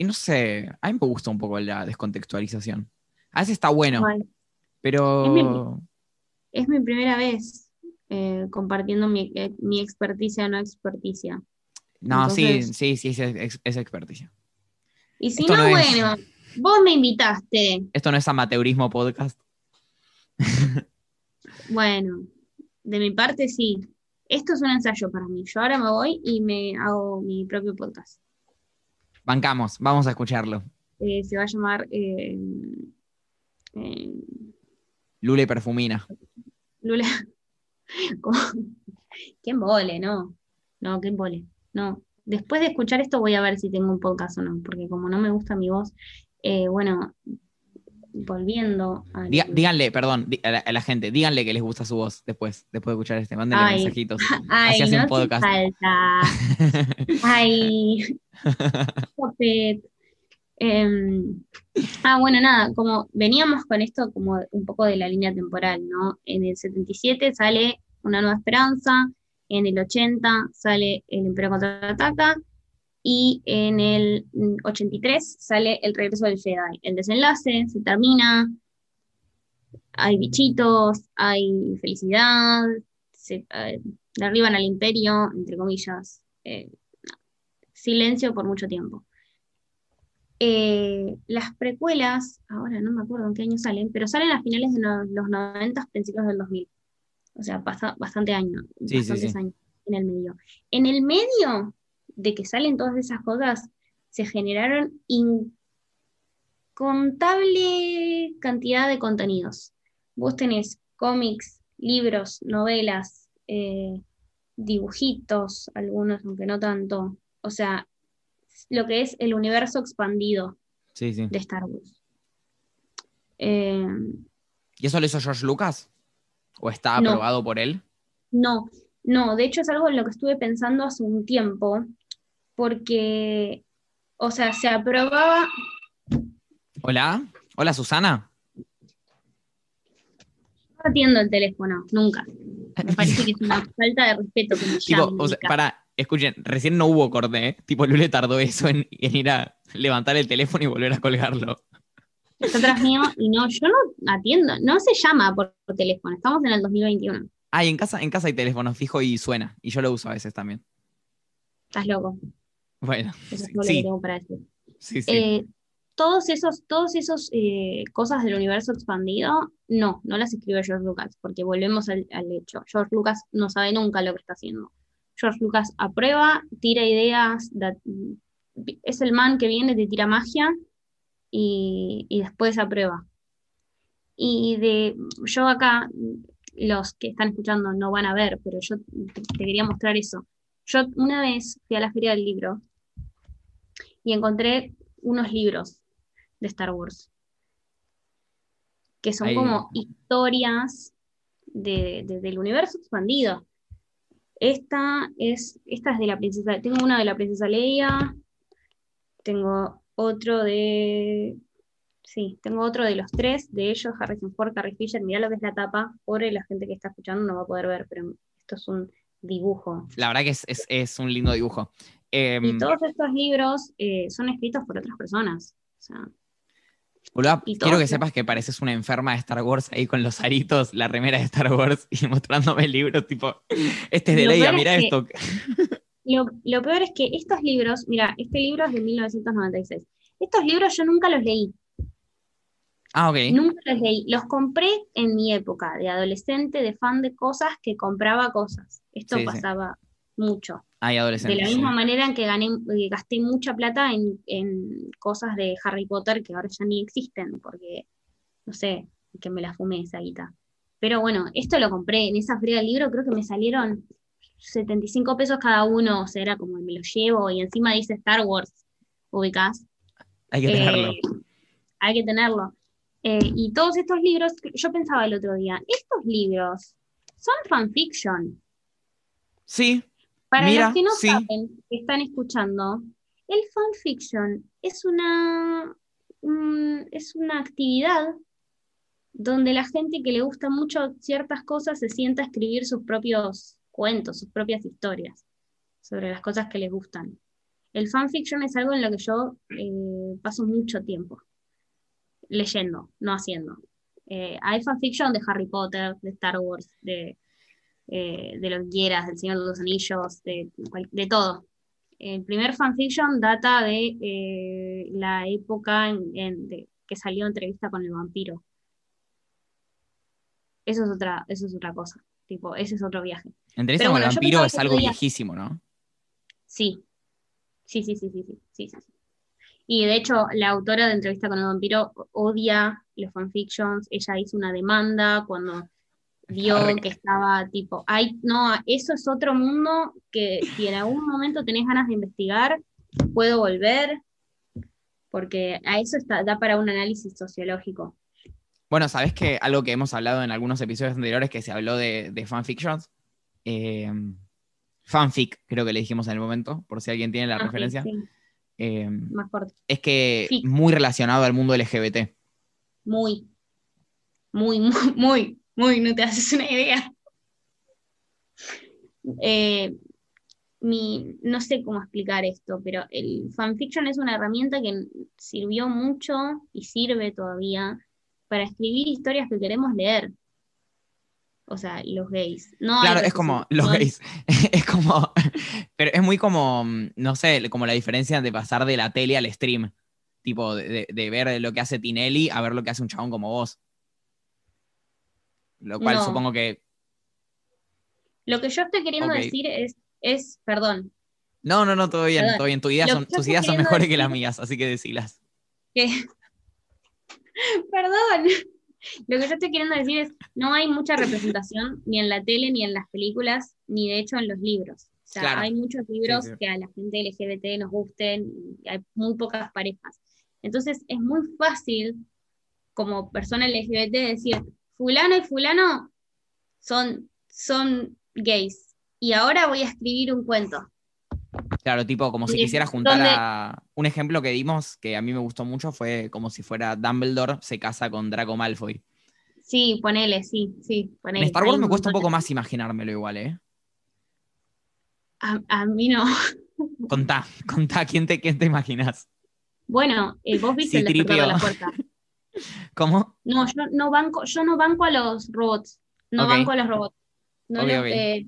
y no sé, a mí me gusta un poco la descontextualización. A veces está bueno, Ay, pero Es mi primera vez eh, compartiendo mi, eh, mi experticia o no experticia. no, sí, Entonces- sí, sí, es, es- es experticia. Y si Esto no, no es- bueno, vos me invitaste. Esto no es amateurismo podcast. Bueno, de mi parte sí. Esto es un ensayo para mí. Yo ahora me voy y me hago mi propio podcast. Bancamos, vamos a escucharlo. Eh, se va a llamar eh, eh, Lule Perfumina. Lula. Como- ¿Qué embole? No. No, qué embole. No. Después de escuchar esto voy a ver si tengo un podcast o no, porque como no me gusta mi voz, eh, bueno, volviendo a... Diga- díganle, perdón, a la, a la gente, díganle que les gusta su voz después, después de escuchar este. Mándenle Ay. mensajitos. Ay, Así hace no podcast. falta. Ay. Em, ah, bueno, nada, como veníamos con esto como un poco de la línea temporal, ¿no? En el 77 sale Una Nueva Esperanza, en el 80 sale El Imperio Contraataca, y en el mm, 83 sale El Regreso del Jedi. El desenlace se termina, hay bichitos, hay felicidad, se eh, derriban al imperio, entre comillas. eh, silencio por mucho tiempo. Eh, las precuelas, ahora no me acuerdo en qué año salen, pero salen a finales de no- los 90, principios del 2000. O sea, pasa bastante Sí, sí, bastantes sí. años en el medio. En el medio de que salen todas esas cosas, se generaron incontable cantidad de contenidos. Vos tenés cómics, libros, novelas, eh, dibujitos, algunos, aunque no tanto. O sea, lo que es el universo expandido Sí, sí. de Star Wars. Eh, ¿Y eso lo hizo George Lucas? ¿O está No. aprobado por él? no, no, de hecho es algo en lo que estuve pensando hace un tiempo, porque, o sea, se aprobaba, Hola, hola Susana. no atiendo el teléfono, nunca. Me parece que es una falta de respeto que me o sea, para, escuchen, recién no hubo corte, ¿eh? Tipo, Lule tardó eso en, en ir a levantar el teléfono y volver a colgarlo. Está atrás mío y no, yo no atiendo, no se llama por, teléfono, estamos en el 2021, Ah, y en casa, en casa hay teléfono fijo y suena. Y yo lo uso a veces también. estás loco, Bueno, eso es todo lo que tengo para decir. sí, sí. Eh, todos esos, todos esos eh, cosas del universo expandido, no, no las escribe George Lucas, porque volvemos al, al hecho. George Lucas no sabe nunca lo que está haciendo. George Lucas aprueba, tira ideas, da- es el man que viene, te tira magia y, y después aprueba. Y de yo acá, los que están escuchando no van a ver, pero yo te, te quería mostrar eso. Yo una vez fui a la feria del libro y encontré unos libros de Star Wars, que son Ahí. como historias de- de- del universo expandido. Esta es, esta es de la princesa, tengo una de la princesa Leia, tengo otro de, sí, tengo otro de los tres, de ellos, Harrison Ford, Carrie Fisher, mirá lo que es la tapa, pobre la gente que está escuchando no va a poder ver, pero esto es un dibujo. La verdad que es, es- es un lindo dibujo. Em, Y todos estos libros eh, son escritos por otras personas. O sea, boluda, quiero que sepas que pareces una enferma de Star Wars ahí con los aritos, la remera de Star Wars y mostrándome el libro, tipo, este es de Leia, es mira que- esto. Lo, lo peor es que estos libros, mira, este libro es de 1996. Estos libros yo nunca los leí, Ah, ok. nunca los leí. Los compré en mi época de adolescente, de fan de cosas, que compraba cosas. Esto Sí, sí. pasaba mucho. Hay De la sí. misma manera en que gané, eh, gasté mucha plata en, en cosas de Harry Potter que ahora ya ni existen, porque, no sé, que me la fumé esa guita. Pero bueno, esto lo compré en esa feria del libro, creo que me salieron 75 pesos cada uno, o sea, era como me lo llevo y encima dice Star Wars, ubicás. Hay que Eh, tenerlo. hay que tenerlo. Eh, y todos estos libros, yo pensaba el otro día, estos libros son fanfiction. Sí, Para Mira, los que no sí. saben, que están escuchando, el fanfiction es una, mm, es una actividad donde la gente que le gusta mucho ciertas cosas se sienta a escribir sus propios cuentos, sus propias historias sobre las cosas que les gustan. El fanfiction es algo en lo que yo eh, paso mucho tiempo leyendo, no haciendo. Eh, hay fanfiction de Harry Potter, de Star Wars, de, eh, de lo que quieras, del Señor de los Anillos, de, de todo. El primer fanfiction data de eh, la época en, en- de- que salió entrevista con el vampiro. Eso es otra, eso es otra cosa. Tipo, ese es otro viaje. entrevista Pero con el bueno, vampiro es algo viejísimo, ¿no? Sí, sí, sí, sí, sí, sí, sí. Y de hecho, la autora de Entrevista con el Vampiro odia los fanfictions. Ella hizo una demanda cuando vio que estaba tipo, ay, no, eso es otro mundo que si en algún momento tenés ganas de investigar, puedo volver, porque a eso está, da para un análisis sociológico. Bueno, ¿sabes que algo que hemos hablado en algunos episodios anteriores que se habló de, fanfictions? Eh, fanfic, creo que le dijimos en el momento, por si alguien tiene la referencia. Eh, Más corto. Es que muy relacionado al mundo LGBT. Muy. Muy, muy, muy, muy, no te haces una idea. Eh, no sé cómo explicar esto, pero el fanfiction es una herramienta que sirvió mucho y sirve todavía para escribir historias que queremos leer. O sea, los gays. No claro, es como los gays. es como, pero es muy como, no sé, como la diferencia de pasar de la tele al stream. Tipo, de, ver lo que hace Tinelli a ver lo que hace un chabón como vos. Lo cual supongo que... Lo que yo estoy queriendo decir es, es, perdón. No, no, no, todo bien, todo bien. tus ideas son mejores que las mías, así que decilas. perdón. Lo que yo estoy queriendo decir es, no hay mucha representación ni en la tele, ni en las películas, ni de hecho en los libros. O sea, hay muchos libros que a la gente LGBT nos gusten, y hay muy pocas parejas. Entonces es muy fácil como persona LGBT decir, fulano y fulano son, son gays. Y ahora voy a escribir un cuento. Claro, tipo, como si quisiera juntar a. Un ejemplo que dimos que a mí me gustó mucho fue como si fuera Dumbledore se casa con Draco Malfoy. Sí, ponele, sí, sí. Ponele. En Star Wars me cuesta un poco más imaginármelo igual, ¿eh? A, mí no. Contá, contá, ¿quién te, quién te imaginas? Bueno, eh, vos viste el de la puerta. ¿Cómo? No, yo no banco, yo no banco a los robots. No banco a los robots. No, los, eh,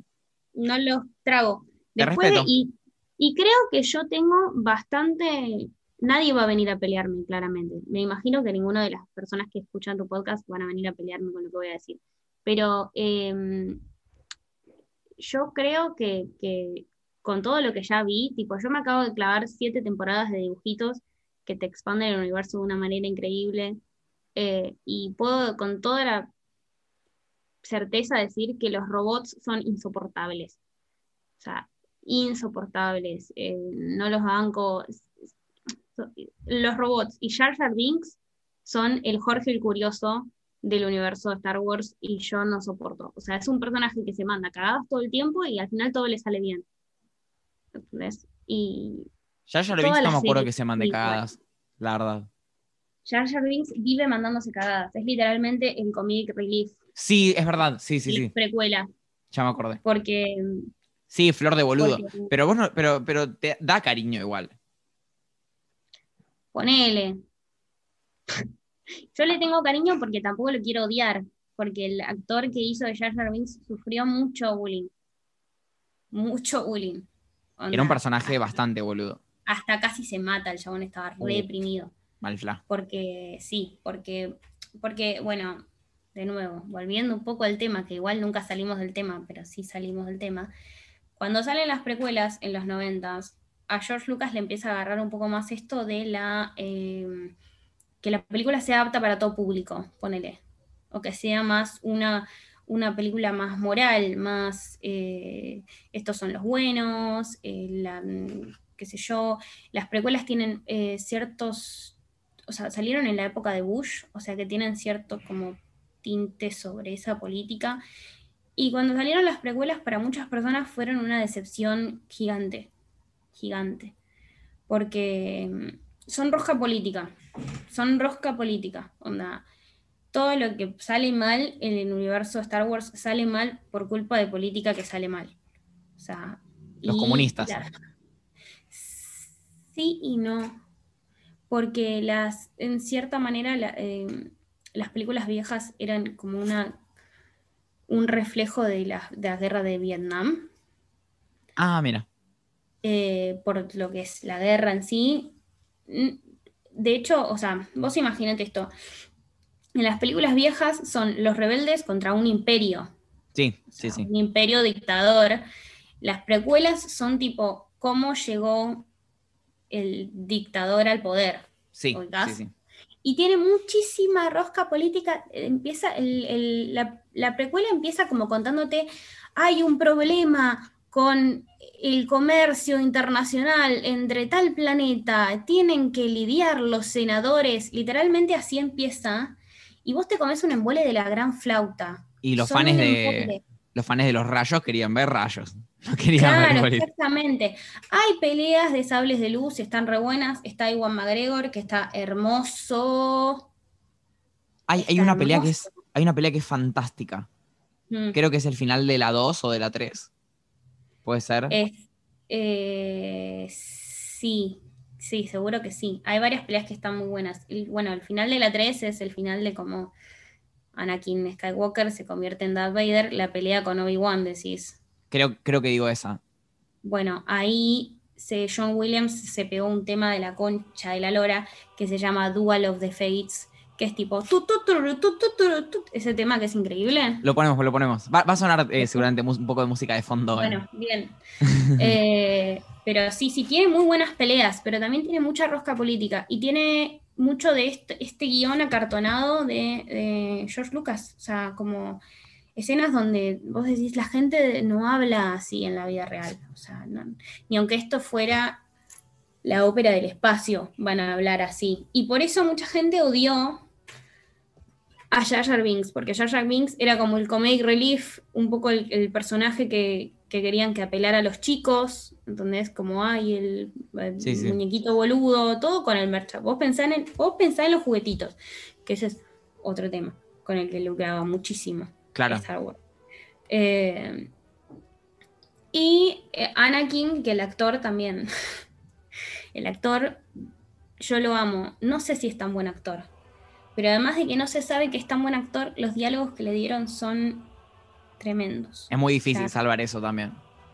no los trago. Después, y, y creo que yo tengo bastante. Nadie va a venir a pelearme, claramente. Me imagino que ninguna de las personas que escuchan tu podcast van a venir a pelearme con lo que voy a decir. Pero em, yo creo que, que, con todo lo que ya vi, tipo, yo me acabo de clavar siete temporadas de dibujitos que te expanden el universo de una manera increíble. Eh, y puedo con toda la certeza decir que los robots son insoportables. O sea, insoportables. Eh, no los banco. Los robots y Jar Jar Binks son el Jorge el Curioso del universo de Star Wars y yo no soporto. O sea, es un personaje que se manda cagadas todo el tiempo y al final todo le sale bien. ¿Entendés? Y. Jar Jar Binks no me acuerdo que se mande cagadas, la verdad. Jar Jar Binks vive mandándose cagadas. Es literalmente el comic relief. Sí, es verdad. Sí, sí, sí. Precuela. Ya me acordé. Porque. Sí, flor de boludo. Pero vos no, pero, pero te da cariño igual. Ponele. Yo le tengo cariño porque tampoco lo quiero odiar. Porque el actor que hizo de Jar Jar Binks sufrió mucho bullying. Mucho bullying. Era un personaje bastante boludo. Hasta casi se mata, el chabón estaba uh. reprimido. Porque, sí, porque, porque, bueno, de nuevo, volviendo un poco al tema, que igual nunca salimos del tema, pero sí salimos del tema. Cuando salen las precuelas en los noventas, a George Lucas le empieza a agarrar un poco más esto de la em, que la película sea apta para todo público, ponele. O que sea más una, una película más moral, más eh, estos son los buenos, eh, la, qué sé yo. Las precuelas tienen eh, ciertos o sea, salieron en la época de Bush, o sea que tienen cierto como tinte sobre esa política. Y cuando salieron las precuelas, para muchas personas fueron una decepción gigante, gigante, porque mm, son rosca política, son rosca política, onda. Todo lo que sale mal en el universo de Star Wars sale mal por culpa de política que sale mal. O sea, los comunistas. sí y no porque las, en cierta manera eh, las películas viejas eran como una, un reflejo de la, guerra de Vietnam. Ah, mira. Eh, por lo que es la guerra en sí. De hecho, o sea, vos imaginate esto. En las películas viejas son los rebeldes contra un imperio. Sí, sí, sí. Un imperio dictador. Las precuelas son tipo cómo llegó el dictador al poder. Sí, ¿ubicás? sí, sí. Y tiene muchísima rosca política. Empieza el- el- la, la precuela empieza como contándote, hay un problema con el comercio internacional entre tal planeta, tienen que lidiar los senadores, literalmente así empieza, y vos te comes un embole de la gran flauta. Y los Son fans de. Los fans de los rayos querían ver rayos. No querían Claro, ver exactamente. Hay peleas de sables de luz, están re buenas. Está Iwan McGregor, que está hermoso. Hay, una pelea que es, hay una pelea que es fantástica. Mm. Creo que es el final de la 2 o de la 3. Puede ser. Es, eh, sí, sí, seguro que sí. Hay varias peleas que están muy buenas. Y, bueno, el final de la 3 es el final de cómo Anakin Skywalker se convierte en Darth Vader, la pelea con Obi-Wan, decís. Creo, creo que digo esa. Bueno, ahí se, John Williams se pegó un tema de la concha de la lora que se llama Dual of the Fates, que es tipo tu, tu, tu, ese tema que es increíble. Lo ponemos, lo ponemos. Va, va a sonar eh, seguramente un poco de música de fondo. eh. Bueno, bien. Eh, pero sí, sí, tiene muy buenas peleas, pero también tiene mucha rosca política y tiene mucho de este, este guion acartonado de, George Lucas. O sea, como escenas donde vos decís, la gente no habla así en la vida real. O sea, ni aunque esto fuera la ópera del espacio, van a hablar así. Y por eso mucha gente odió a Jar Jar Binks, porque Jar Jar Binks era como el comic relief, un poco el personaje que, que querían que apelara a los chicos, ¿entendés? Como hay el, el Sí, sí. muñequito boludo, todo con el merch. Vos pensá, en, vos pensá en los juguetitos, que ese es otro tema con el que lucraba muchísimo Claro. Star Wars. Eh, y eh, Anakin, que el actor también. el actor, yo lo amo. No sé si es tan buen actor. Pero además de que no se sabe que es tan buen actor, los diálogos que le dieron son tremendos. Es muy difícil salvar eso también.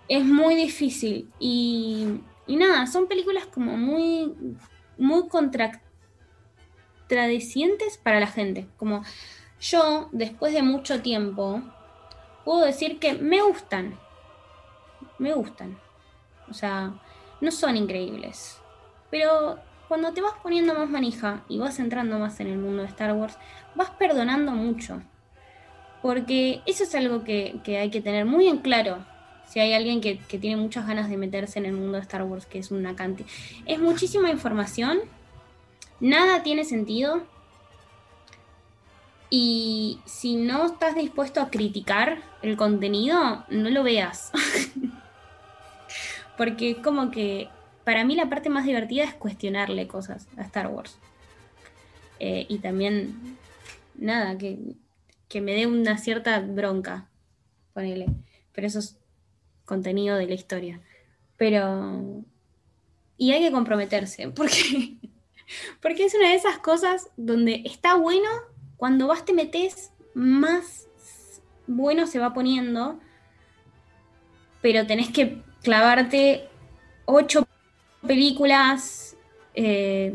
Es muy difícil. Y, y nada, son películas como muy, muy contradicientes para la gente. Como yo, después de mucho tiempo, puedo decir que me gustan. Me gustan. O sea, no son increíbles. Pero cuando te vas poniendo más manija y vas entrando más en el mundo de Star Wars, vas perdonando mucho. Porque eso es algo que, que hay que tener muy en claro. Si hay alguien que, que tiene muchas ganas de meterse en el mundo de Star Wars, que es una cantidad. Es muchísima información. Nada tiene sentido. Y si no estás dispuesto a criticar el contenido, no lo veas. Porque es como que para mí la parte más divertida es cuestionarle cosas a Star Wars. Eh, y también, nada, que, que me dé una cierta bronca, ponele. Pero eso es contenido de la historia. Pero... Y hay que comprometerse, porque, porque es una de esas cosas donde está bueno, cuando vas te metes, más bueno se va poniendo, pero tenés que clavarte ocho películas, eh,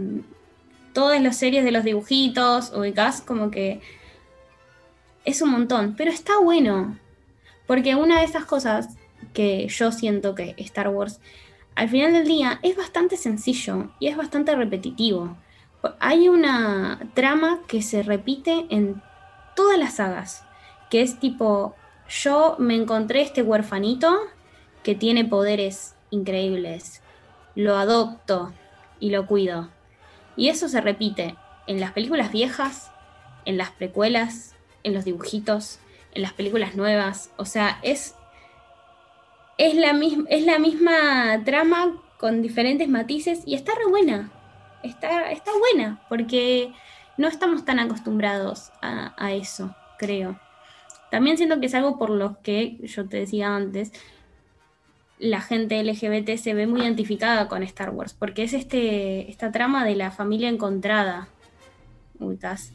todas las series de los dibujitos, ubicás como que es un montón, pero está bueno, porque una de esas cosas que yo siento que Star Wars al final del día es bastante sencillo y es bastante repetitivo. Hay una trama que se repite en todas las sagas, que es tipo, yo me encontré este huerfanito que tiene poderes increíbles, lo adopto y lo cuido. Y eso se repite en las películas viejas, en las precuelas, en los dibujitos, en las películas nuevas. O sea, es, es, la, misma, es la misma trama con diferentes matices y está re buena. Está, está buena porque no estamos tan acostumbrados a, eso, creo. También siento que es algo por lo que yo te decía antes, la gente LGBT se ve muy identificada con Star Wars, porque es este, esta trama de la familia encontrada.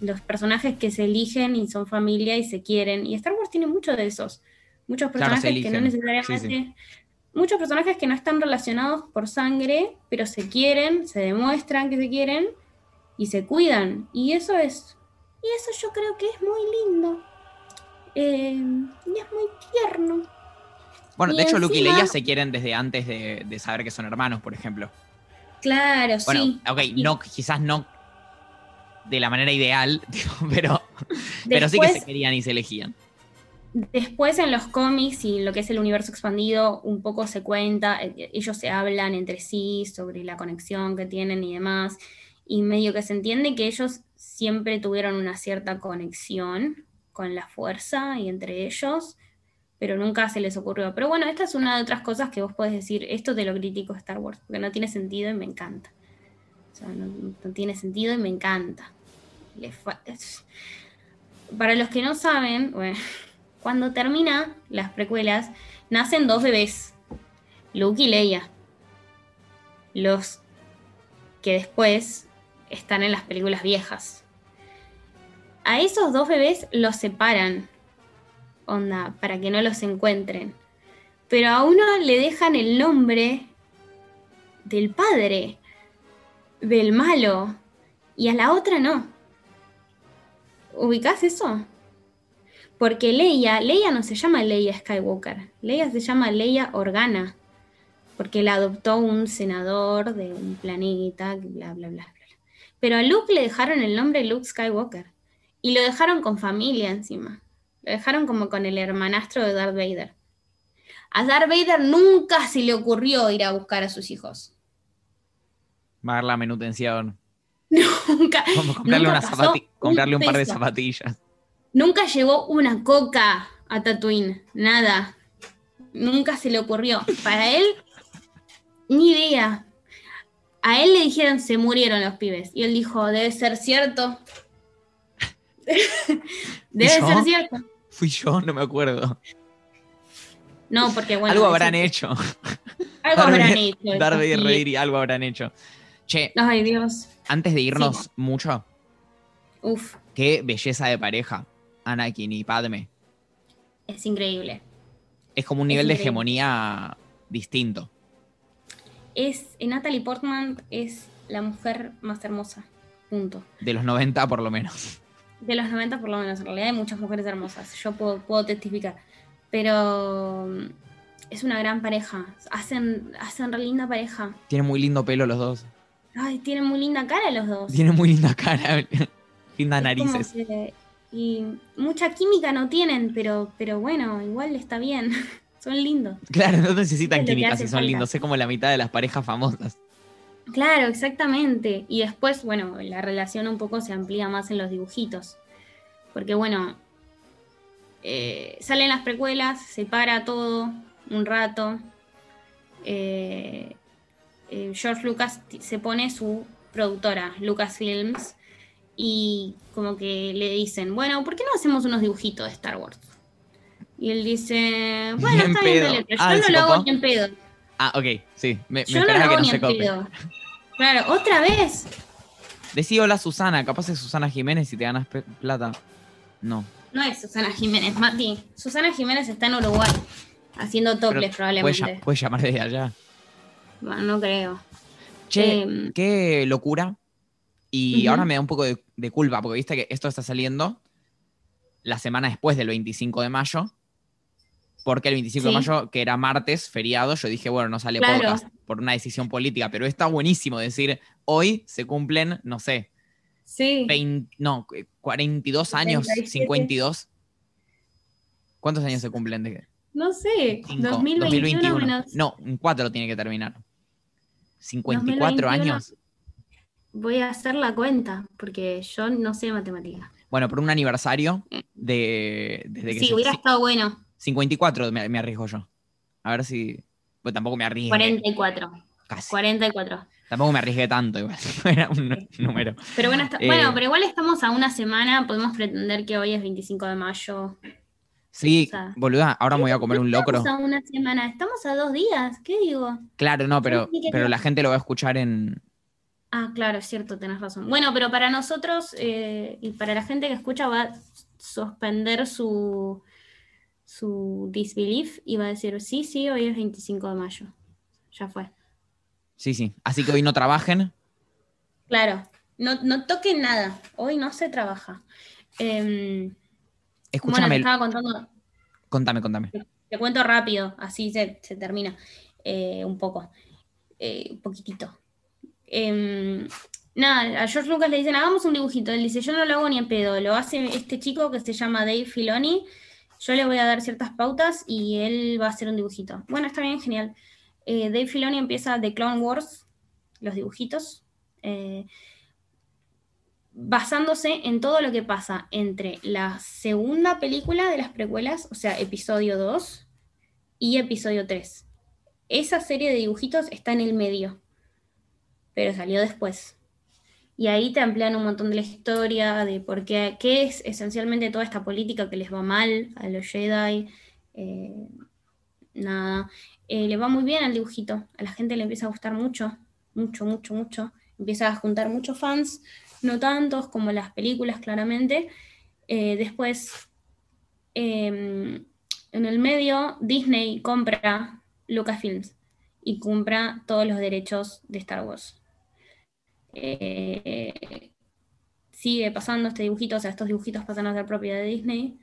Los personajes que se eligen y son familia y se quieren. Y Star Wars tiene mucho de esos. Muchos Claro, personajes que no necesariamente. Sí, sí. Muchos personajes que no están relacionados por sangre, pero se quieren, se demuestran que se quieren y se cuidan. Y eso es. Y eso yo creo que es muy lindo. Eh, y es muy tierno. Bueno, Y de hecho, Luke y Leia se quieren desde antes de, de saber que son hermanos, por ejemplo. Claro, Bueno, sí. ok, no, quizás no de la manera ideal, tipo, pero, pero sí que se querían y se elegían. Después en los cómics y lo que es el universo expandido, un poco se cuenta, eh, ellos se hablan entre sí sobre la conexión que tienen y demás, y medio que se entiende que ellos siempre tuvieron una cierta conexión con la fuerza y entre ellos, pero nunca se les ocurrió. Pero bueno, esta es una de otras cosas que vos podés decir, esto te lo critico Star Wars, porque no tiene sentido y me encanta. O sea, no, no tiene sentido y me encanta. Para los que no saben, cuando termina las precuelas, nacen dos bebés, Luke y Leia. Los que después están en las películas viejas. A esos dos bebés los separan, onda, para que no los encuentren. Pero a uno le dejan el nombre del padre, del malo, y a la otra no. ¿Ubicás eso? Porque Leia, Leia no se llama Leia Skywalker, Leia se llama Leia Organa, porque la adoptó un senador de un planeta, bla, bla, bla, bla. Pero a Luke le dejaron el nombre Luke Skywalker, y lo dejaron con familia encima, lo dejaron como con el hermanastro de Darth Vader. A Darth Vader nunca se le ocurrió ir a buscar a sus hijos. Va a dar la manutención. Nunca, Como comprarle, Nunca una pasó un comprarle un par de zapatillas. Nunca llevó una coca a Tatooine, nada. Nunca se le ocurrió. Para él, ni idea. A él le dijeron se murieron los pibes. Y él dijo, debe ser cierto. debe yo? ser cierto. Fui yo, no me acuerdo. No, porque bueno. algo habrán hecho. Algo habrán hecho. Vader sí. reír y algo habrán hecho. Che, Ay, Dios. antes de irnos mucho, Uf, qué belleza de pareja. Anakin y Padme. es increíble. Es como un nivel de hegemonía distinto. Es, eh, Natalie Portman es la mujer más hermosa. Punto. De los 90 por lo menos. De los 90 por lo menos, en realidad hay muchas mujeres hermosas, yo puedo, puedo testificar. Pero mm, es una gran pareja, hacen, hacen re linda pareja. Tienen muy lindo pelo los dos. Ay, tienen muy linda cara los dos. Tienen muy linda cara. Lindas narices. que- y mucha química no tienen, pero, pero bueno, igual está bien. Son lindos. Claro, no necesitan Es química si son falta. lindos. Es como la mitad de las parejas famosas. Claro, exactamente. Y después, bueno, la relación un poco se amplía más en los dibujitos. Porque bueno, eh, salen las precuelas, se para todo un rato. eh, eh, George Lucas se pone su productora, Lucasfilms, y como que le dicen, bueno, ¿por qué no hacemos unos dibujitos de Star Wars? Y él dice, bueno, está bien, dale, pero Ah, yo ¿él no lo hago ni en pedo. Ah, ok, sí. Me, me Yo no lo esperaba hago que no ni se en cope. pedo. Claro, otra vez. Decí hola Susana, capaz es Susana Jiménez y te ganas plata. No. No es Susana Jiménez, Mati. Susana Jiménez está en Uruguay haciendo toples probablemente. puedes llamar desde allá. Bueno, no creo. Che, Em, qué locura. Y Ujú. ahora me da un poco de, de culpa, porque viste que esto está saliendo la semana después del 25 de mayo. Porque el 25 de Sí. mayo, que era martes, feriado, yo dije, bueno, no sale Claro. podcast por una decisión política, pero está buenísimo decir, hoy se cumplen, no sé, sí. 20, no, 42 años, 77. 52. ¿Cuántos años se cumplen de No sé. cinco? 2021, menos. No, un 4 tiene que terminar. 54 años. Voy a hacer la cuenta porque yo no sé matemática. Bueno, por un aniversario de desde que Sí, se- hubiera estado bueno. 54 me, me arriesgo yo. A ver si. Pues tampoco me arriesgué. 44. Casi. 44. Tampoco me arriesgué tanto, igual. Era un número. Pero bueno, está- Eh. bueno, pero igual estamos a una semana. Podemos pretender que hoy es 25 de mayo. Sí, O sea, boluda, ahora me voy a comer un locro. Estamos a una semana. Estamos a dos días. ¿Qué digo? Claro, no, pero, pero la gente lo va a escuchar en. Ah, claro, es cierto, tenés razón. Bueno, pero para nosotros eh, y para la gente que escucha va a suspender su, su disbelief y va a decir, sí, sí, hoy es 25 de mayo. Ya fue. Sí, sí. Así que hoy no trabajen. Claro, no, no toquen nada. Hoy no se trabaja. Bueno, Escúchame. te estaba contando, Contame, contame. te cuento rápido, así se, se termina eh, un poco, eh, un poquitito. Em, nada, a George Lucas le dicen, hagamos un dibujito. Él dice, yo no lo hago ni en pedo, lo hace este chico que se llama Dave Filoni. Yo le voy a dar ciertas pautas y él va a hacer un dibujito. Bueno, está bien, genial. Eh, Dave Filoni empieza The Clone Wars, los dibujitos, eh, basándose en todo lo que pasa entre la segunda película de las precuelas, o sea, episodio 2 y episodio 3. Esa serie de dibujitos está en el medio, pero salió después. Y ahí te amplían un montón de la historia, de por qué, qué es esencialmente toda esta política que les va mal a los Jedi. Eh, nada, eh, le va muy bien al dibujito. A la gente le empieza a gustar mucho, mucho, mucho, mucho. Empieza a juntar muchos fans, no tantos como las películas, claramente. Eh, después, em, en el medio, Disney compra Lucasfilms y compra todos los derechos de Star Wars. Eh, sigue pasando este dibujito, o sea, estos dibujitos pasan a ser propiedad de Disney,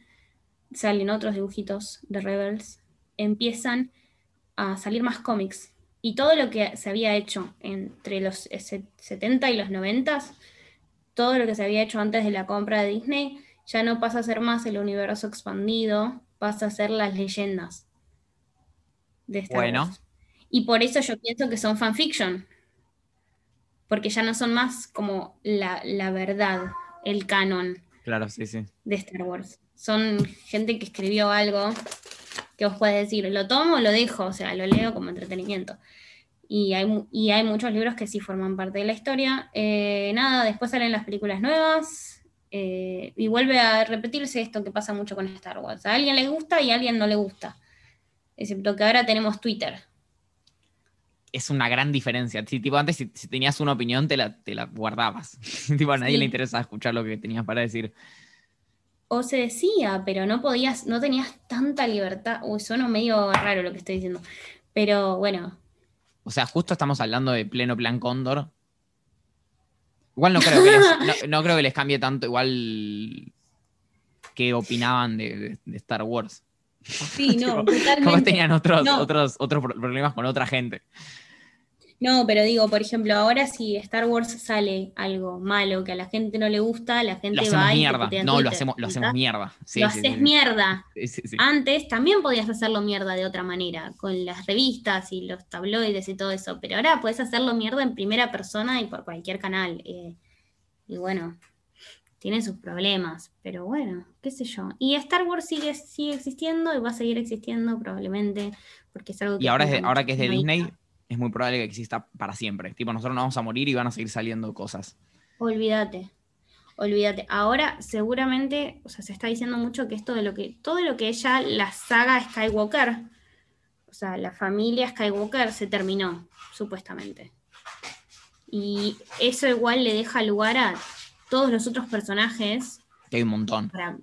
salen otros dibujitos de Rebels, empiezan a salir más cómics. Y todo lo que se había hecho entre los 70 y los 90, todo lo que se había hecho antes de la compra de Disney, ya no pasa a ser más el universo expandido, pasa a ser las leyendas de Star Bueno. Wars. Y por eso yo pienso que son fanfiction, porque ya no son más como la, la verdad, el canon Claro, sí, sí. de Star Wars. Son gente que escribió algo que os puede decir, lo tomo o lo dejo, o sea, lo leo como entretenimiento. Y hay, y hay muchos libros que sí forman parte de la historia. Eh, nada, después salen las películas nuevas eh, y vuelve a repetirse esto que pasa mucho con Star Wars. A alguien le gusta y a alguien no le gusta. Excepto que ahora tenemos Twitter. Es una gran diferencia. Sí, tipo, antes si, si tenías una opinión te la, te la guardabas. tipo, a nadie Sí. le interesaba escuchar lo que tenías para decir. O se decía, pero no podías, no tenías tanta libertad. Uy, suena medio raro lo que estoy diciendo. Pero bueno, O sea, justo estamos hablando de pleno plan Cóndor. Igual no creo que les, no, no creo que les cambie tanto igual qué opinaban de, de- de Star Wars. sí, no, totalmente. Como tenían otros, No. otros, otros pro- problemas con otra gente. No, pero digo, por ejemplo, ahora si Star Wars sale algo malo que a la gente no le gusta, la gente Lo hacemos va mierda. No, lo hacemos, lo hacemos mierda. Sí, lo sí, haces sí, mierda. Antes también podías hacerlo mierda de otra manera, con las revistas y los tabloides y todo eso, pero ahora puedes hacerlo mierda en primera persona y por cualquier canal. eh, y bueno, tiene sus problemas, pero bueno, qué sé yo. Y Star Wars sigue, sigue existiendo y va a seguir existiendo probablemente, porque es algo que Y ahora, es de- ahora que es de Disney. Es muy probable que exista para siempre. Tipo, nosotros no vamos a morir y van a seguir saliendo cosas. Olvídate, olvídate. Ahora seguramente, o sea, se está diciendo mucho que esto de lo que, todo lo que ella, la saga Skywalker, o sea, la familia Skywalker se terminó, supuestamente. Y eso igual le deja lugar a todos los otros personajes Que hay un montón. para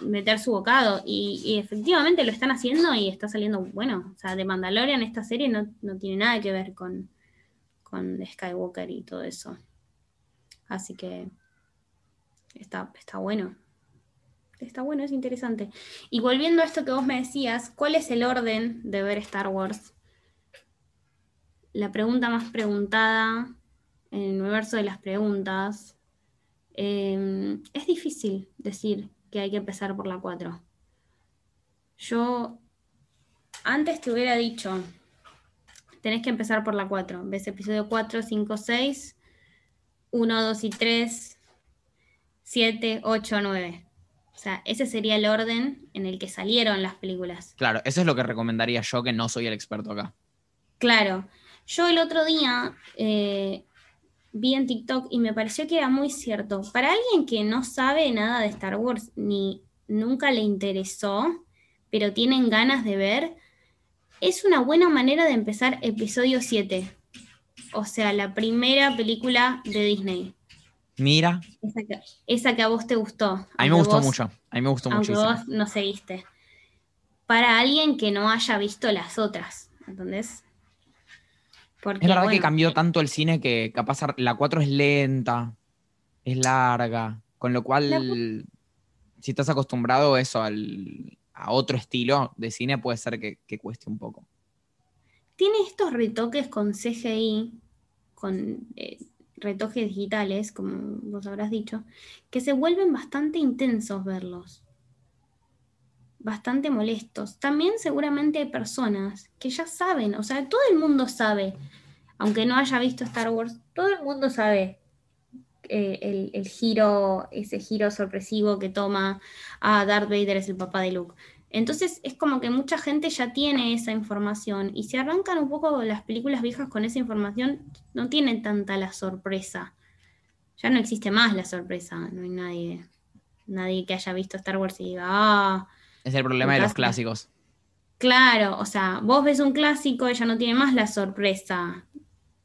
meter su bocado. Y, efectivamente lo están haciendo y está saliendo bueno. O sea, de Mandalorian esta serie no, no tiene nada que ver con, con Skywalker y todo eso. Así que está, está bueno. Está bueno, es interesante. Y volviendo a esto que vos me decías, ¿cuál es el orden de ver Star Wars? La pregunta más preguntada en el universo de las preguntas. Eh, es difícil decir que hay que empezar por la 4. Yo antes te hubiera dicho, tenés que empezar por la 4. Ves episodio 4, 5, 6, 1, 2 y 3, 7, 8, 9. O sea, ese sería el orden en el que salieron las películas. Claro, eso es lo que recomendaría yo, que no soy el experto acá. Claro. Yo el otro día eh, vi en TikTok y me pareció que era muy cierto. Para alguien que no sabe nada de Star Wars ni nunca le interesó, pero tienen ganas de ver, es una buena manera de empezar episodio 7. O sea, la primera película de Disney. Mira, Esa que, esa que a vos te gustó. a mí me gustó vos- mucho. A mí me gustó vos no seguiste. Para alguien que no haya visto las otras, ¿entendés? Porque, Es verdad que cambió eh, tanto el cine que capaz la 4 es lenta, es larga, con lo cual, La si estás acostumbrado eso, al, a otro estilo de cine, puede ser que, que cueste un poco. Tiene estos retoques con CGI, con eh, retoques digitales, como vos habrás dicho, que se vuelven bastante intensos verlos. Bastante molestos. También seguramente hay personas que ya saben, o sea, todo el mundo sabe, aunque no haya visto Star Wars, todo el mundo sabe eh, el, el, giro, ese giro sorpresivo que toma a ah, Darth Vader es el papá de Luke. Entonces es como que mucha gente ya tiene esa información y si arrancan un poco las películas viejas con esa información, no tienen tanta la sorpresa. Ya no existe más la sorpresa, no hay nadie, nadie que haya visto Star Wars y diga, ah... Es el problema de los clásicos. Claro, o sea, vos ves un clásico, ella no tiene más la sorpresa,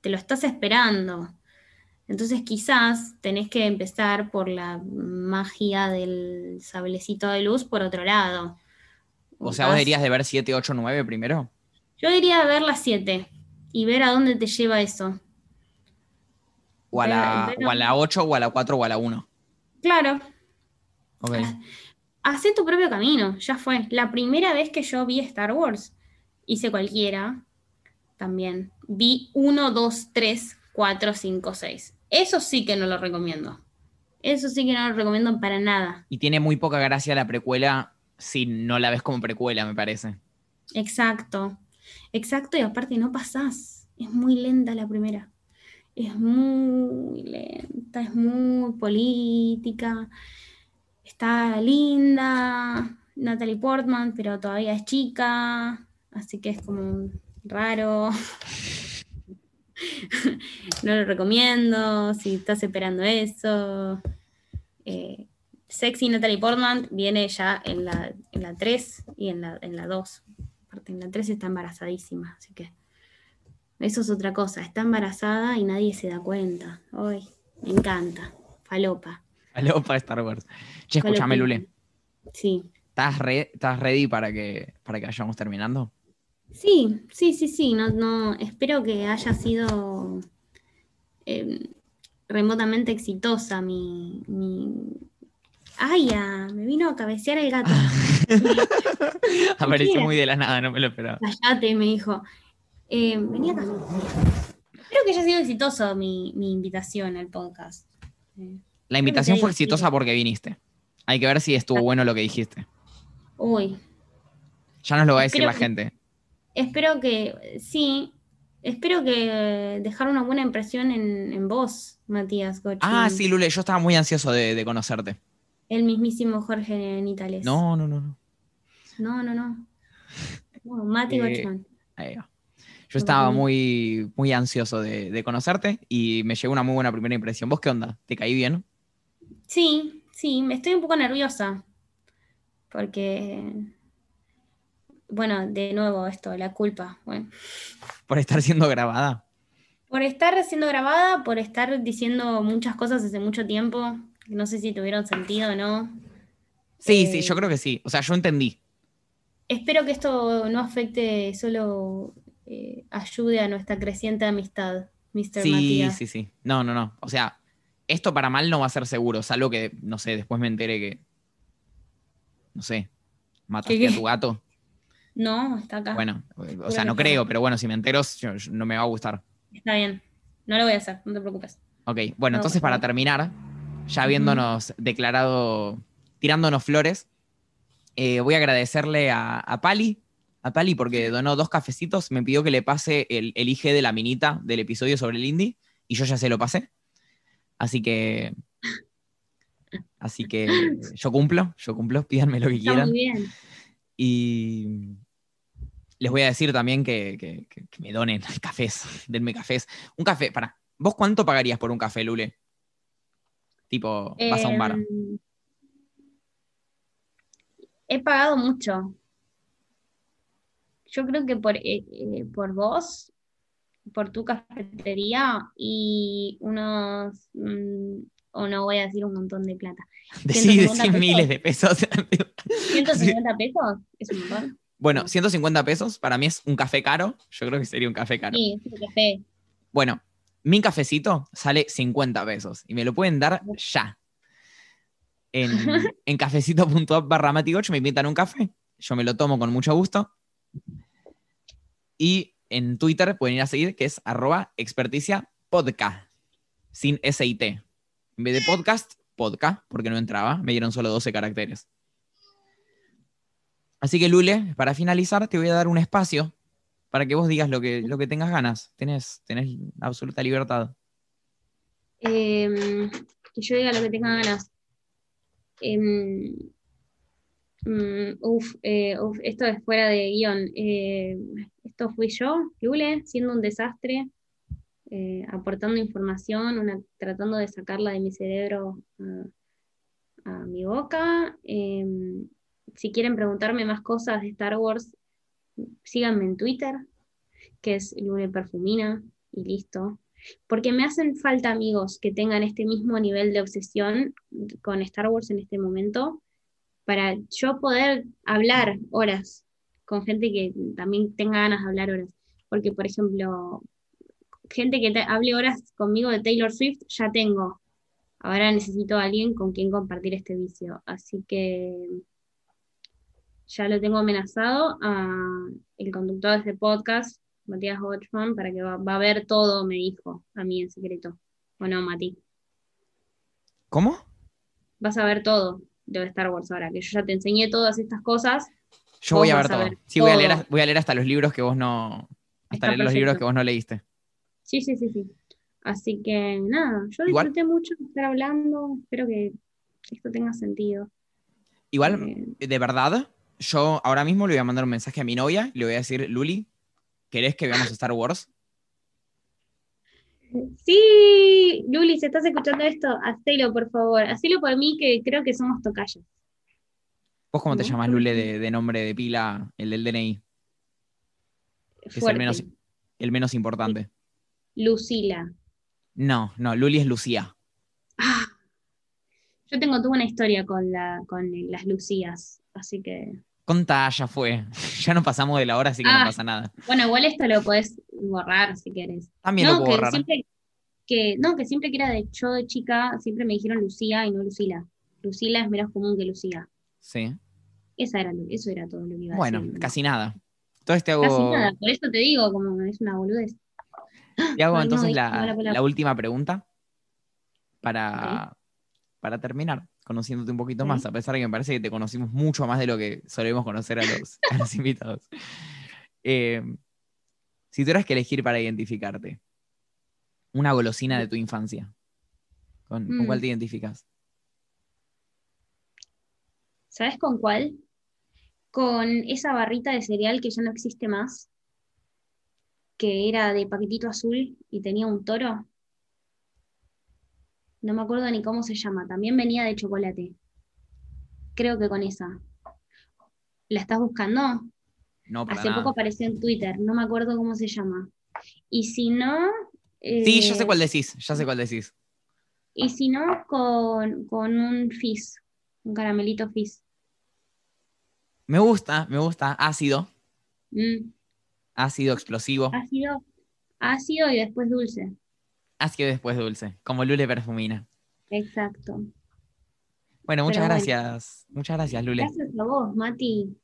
te lo estás esperando. Entonces quizás tenés que empezar por la magia del sablecito de luz por otro lado o sea, vos dirías de ver 7, 8, 9 primero. Yo diría ver las 7 y ver a dónde te lleva eso. O a, la, o a la 8, o a la 4, o a la 1. Claro. Ok. Hacé tu propio camino, ya fue. La primera vez que yo vi Star Wars, hice cualquiera también. Vi 1, 2, 3, 4, 5, 6. Eso sí que no lo recomiendo. Eso sí que no lo recomiendo para nada. Y tiene muy poca gracia la precuela si no la ves como precuela, me parece. Exacto, exacto, y aparte no pasás, es muy lenta la primera, es muy lenta, es muy política, está linda, Natalie Portman, pero todavía es chica, así que es como raro. no lo recomiendo si estás esperando eso. Eh, Sexy Natalie Portman viene ya en la, en la 3 y en la, en la 2. En la 3 está embarazadísima, así que eso es otra cosa. Está embarazada y nadie se da cuenta. Hoy me encanta. Falopa. Falopa Star Wars. Che, escúchame, Lule. Sí. ¿Estás, ¿Estás ready para que, para que vayamos terminando? Sí, sí, sí, sí. No, no, espero que haya sido eh, remotamente exitosa mi, Ay, ya, me vino a cabecear el gato. Apareció muy de la nada, no me lo esperaba. Cállate, me dijo. Eh, venía acá. Espero que haya sido exitoso mi, invitación al podcast. La invitación fue exitosa porque viniste. Hay que ver si estuvo bueno lo que dijiste. Uy. Ya nos lo va a decir la gente. Espero que, sí, espero que dejar una buena impresión en, vos, Matías Ah, sí, Lule, yo estaba muy ansioso de conocerte. El mismísimo Jorge Nitales. No, no, no, no. No, no, no. Mati eh, Yo estaba muy, muy ansioso de, conocerte y me llegó una muy buena primera impresión. ¿Vos qué onda? ¿Te caí bien? Sí, sí, me estoy un poco nerviosa. Porque, bueno, de nuevo esto, la culpa. ¿Por estar siendo grabada? Por estar siendo grabada, por estar diciendo muchas cosas hace mucho tiempo no sé si tuvieron sentido o no. Sí, sí, yo eh, creo que sí. O sea, yo entendí. Espero que esto no afecte, solo eh, ayude a nuestra creciente amistad, Mr. Sí, sí, sí. No, no, no. O sea, esto para mal no va a ser seguro, salvo que, no sé, después me entere que. No sé, mataste a tu gato. No, está acá. Bueno, o sea, no creo, pero bueno, si me entero, no me va a gustar. Está bien. No lo voy a hacer, no te preocupes. Ok, bueno, entonces para terminar, ya habiéndonos declarado, tirándonos flores, eh, voy a agradecerle a, Pali, a Pali porque donó dos cafecitos, me pidió que le pase el, el IG de la minita del episodio sobre el indie y yo ya se lo pasé. Así que Así que yo cumplo, yo cumplo, pídanme lo que quieran. Muy bien. Y les voy a decir también que, me donen cafés, denme cafés. Un café, para, ¿vos cuánto pagarías por un café, Lule? Tipo, vas a un bar. Em, he pagado mucho. Yo creo que por, eh, eh, por vos, por tu cafetería y unos, mm, o no voy a decir un montón de plata. Decí, miles de pesos. ¿150 pesos? Es un montón. Bueno, 150 pesos para mí es un café caro. Yo creo que sería un café caro. Sí, un café. Bueno, mi cafecito sale 50 pesos y me lo pueden dar ya. En, en cafecito.app barra me invitan un café, yo me lo tomo con mucho gusto. Y en Twitter pueden ir a seguir, que es arroba experticia sin SIT. En vez de podcast, podcast, porque no entraba, me dieron solo 12 caracteres. Así que Lule, para finalizar, te voy a dar un espacio para que vos digas lo que, lo que tengas ganas. Tenés, tenés absoluta libertad. Em, que yo diga lo que tenga ganas. Em, mm, uf, eh, esto es fuera de guion. Eh, esto fui yo, Lule, siendo un desastre, eh, aportando información, tratando de sacarla de mi cerebro a, a mi boca. Em, si quieren preguntarme más cosas de Star Wars, síganme en Twitter, que es Lule Perfumina, y listo. Porque me hacen falta amigos que tengan este mismo nivel de obsesión con Star Wars en este momento, para yo poder hablar horas con gente que también tenga ganas de hablar horas. Porque, por ejemplo, gente que hable horas conmigo de Taylor Swift, ya tengo. Ahora necesito a alguien con quien compartir este vicio. Así que ya lo tengo amenazado a el conductor de este podcast, Matías Hodgman, para que va, va a ver todo, me dijo a mí en secreto. ¿O no, Mati? ¿Cómo? Vas a ver todo de Star Wars ahora, que yo ya te enseñé todas estas cosas. Yo voy a ver a todo. ver Sí, voy a, leer, voy a leer hasta los libros que vos no. Hasta leer los libros que vos no leíste. Sí, sí, sí, sí. Así que nada, yo Igual- disfruté mucho de estar hablando, espero que esto tenga sentido. Igual, Eh, de verdad, yo ahora mismo le voy a mandar un mensaje a mi novia y le voy a decir, Luli, ¿querés que veamos Star Wars? Sí, Luli, si estás escuchando esto, hacelo, por favor. Hacelo por mí, que creo que somos tocayos. ¿Vos cómo te No, llamas, ¿por Lule, de, de nombre de pila, el del DNI? Es el menos, el menos importante. Lucila. No, no, Luli es Lucía. Ah, yo tengo toda una historia con, la, con las Lucías, así que... Contá, ya fue. Ya no pasamos de la hora, así que no Ah. pasa nada. Bueno, igual esto lo podés borrar si querés. También lo puedo que borrar. siempre, que, no, que siempre que era de yo de chica, siempre me dijeron Lucía y no Lucila. Lucila es menos común que Lucía. Sí. Esa era, eso era todo lo que iba a Bueno, decir. casi nada. Entonces te hago, Casi nada, por eso te digo, como es una boludez. te hago no, entonces la última pregunta para, para terminar, conociéndote un poquito más, a pesar de que me parece que te conocimos mucho más de lo que solemos conocer a los, a los invitados. Eh, si tuvieras que elegir para identificarte una golosina de tu infancia, ¿con, con Mm. cuál te identificas? ¿Sabes con cuál? Con esa barrita de cereal que ya no existe más, que era de paquetito azul y tenía un toro. No me acuerdo ni cómo se llama, también venía de chocolate. Creo que con esa. ¿La estás buscando? No, para Hace nada. poco apareció en Twitter, no me acuerdo cómo se llama. Y si no... Sí, ya sé eh, cuál decís, ya sé cuál decís. Y si no, con, con un fizz, un caramelito fizz. Me gusta, me gusta. Ácido, Mm, ácido explosivo, ácido, ácido y después dulce. Ácido y después dulce, como Lule perfumina. Exacto. Bueno, muchas bueno. gracias. Muchas gracias, Lule. Gracias a vos, Mati.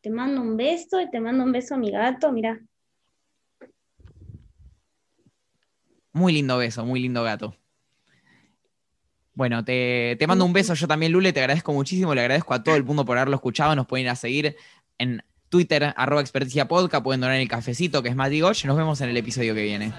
Te mando un beso y te mando un beso a mi gato, mira. Muy lindo beso, muy lindo gato. Bueno, te, te mando un beso yo también, Lule. Te agradezco muchísimo. Le agradezco a todo el mundo por haberlo escuchado. Nos pueden ir a seguir en Twitter, arroba experticia podcast. Pueden donar el cafecito, que es Mati Goch. Nos vemos en el episodio que viene.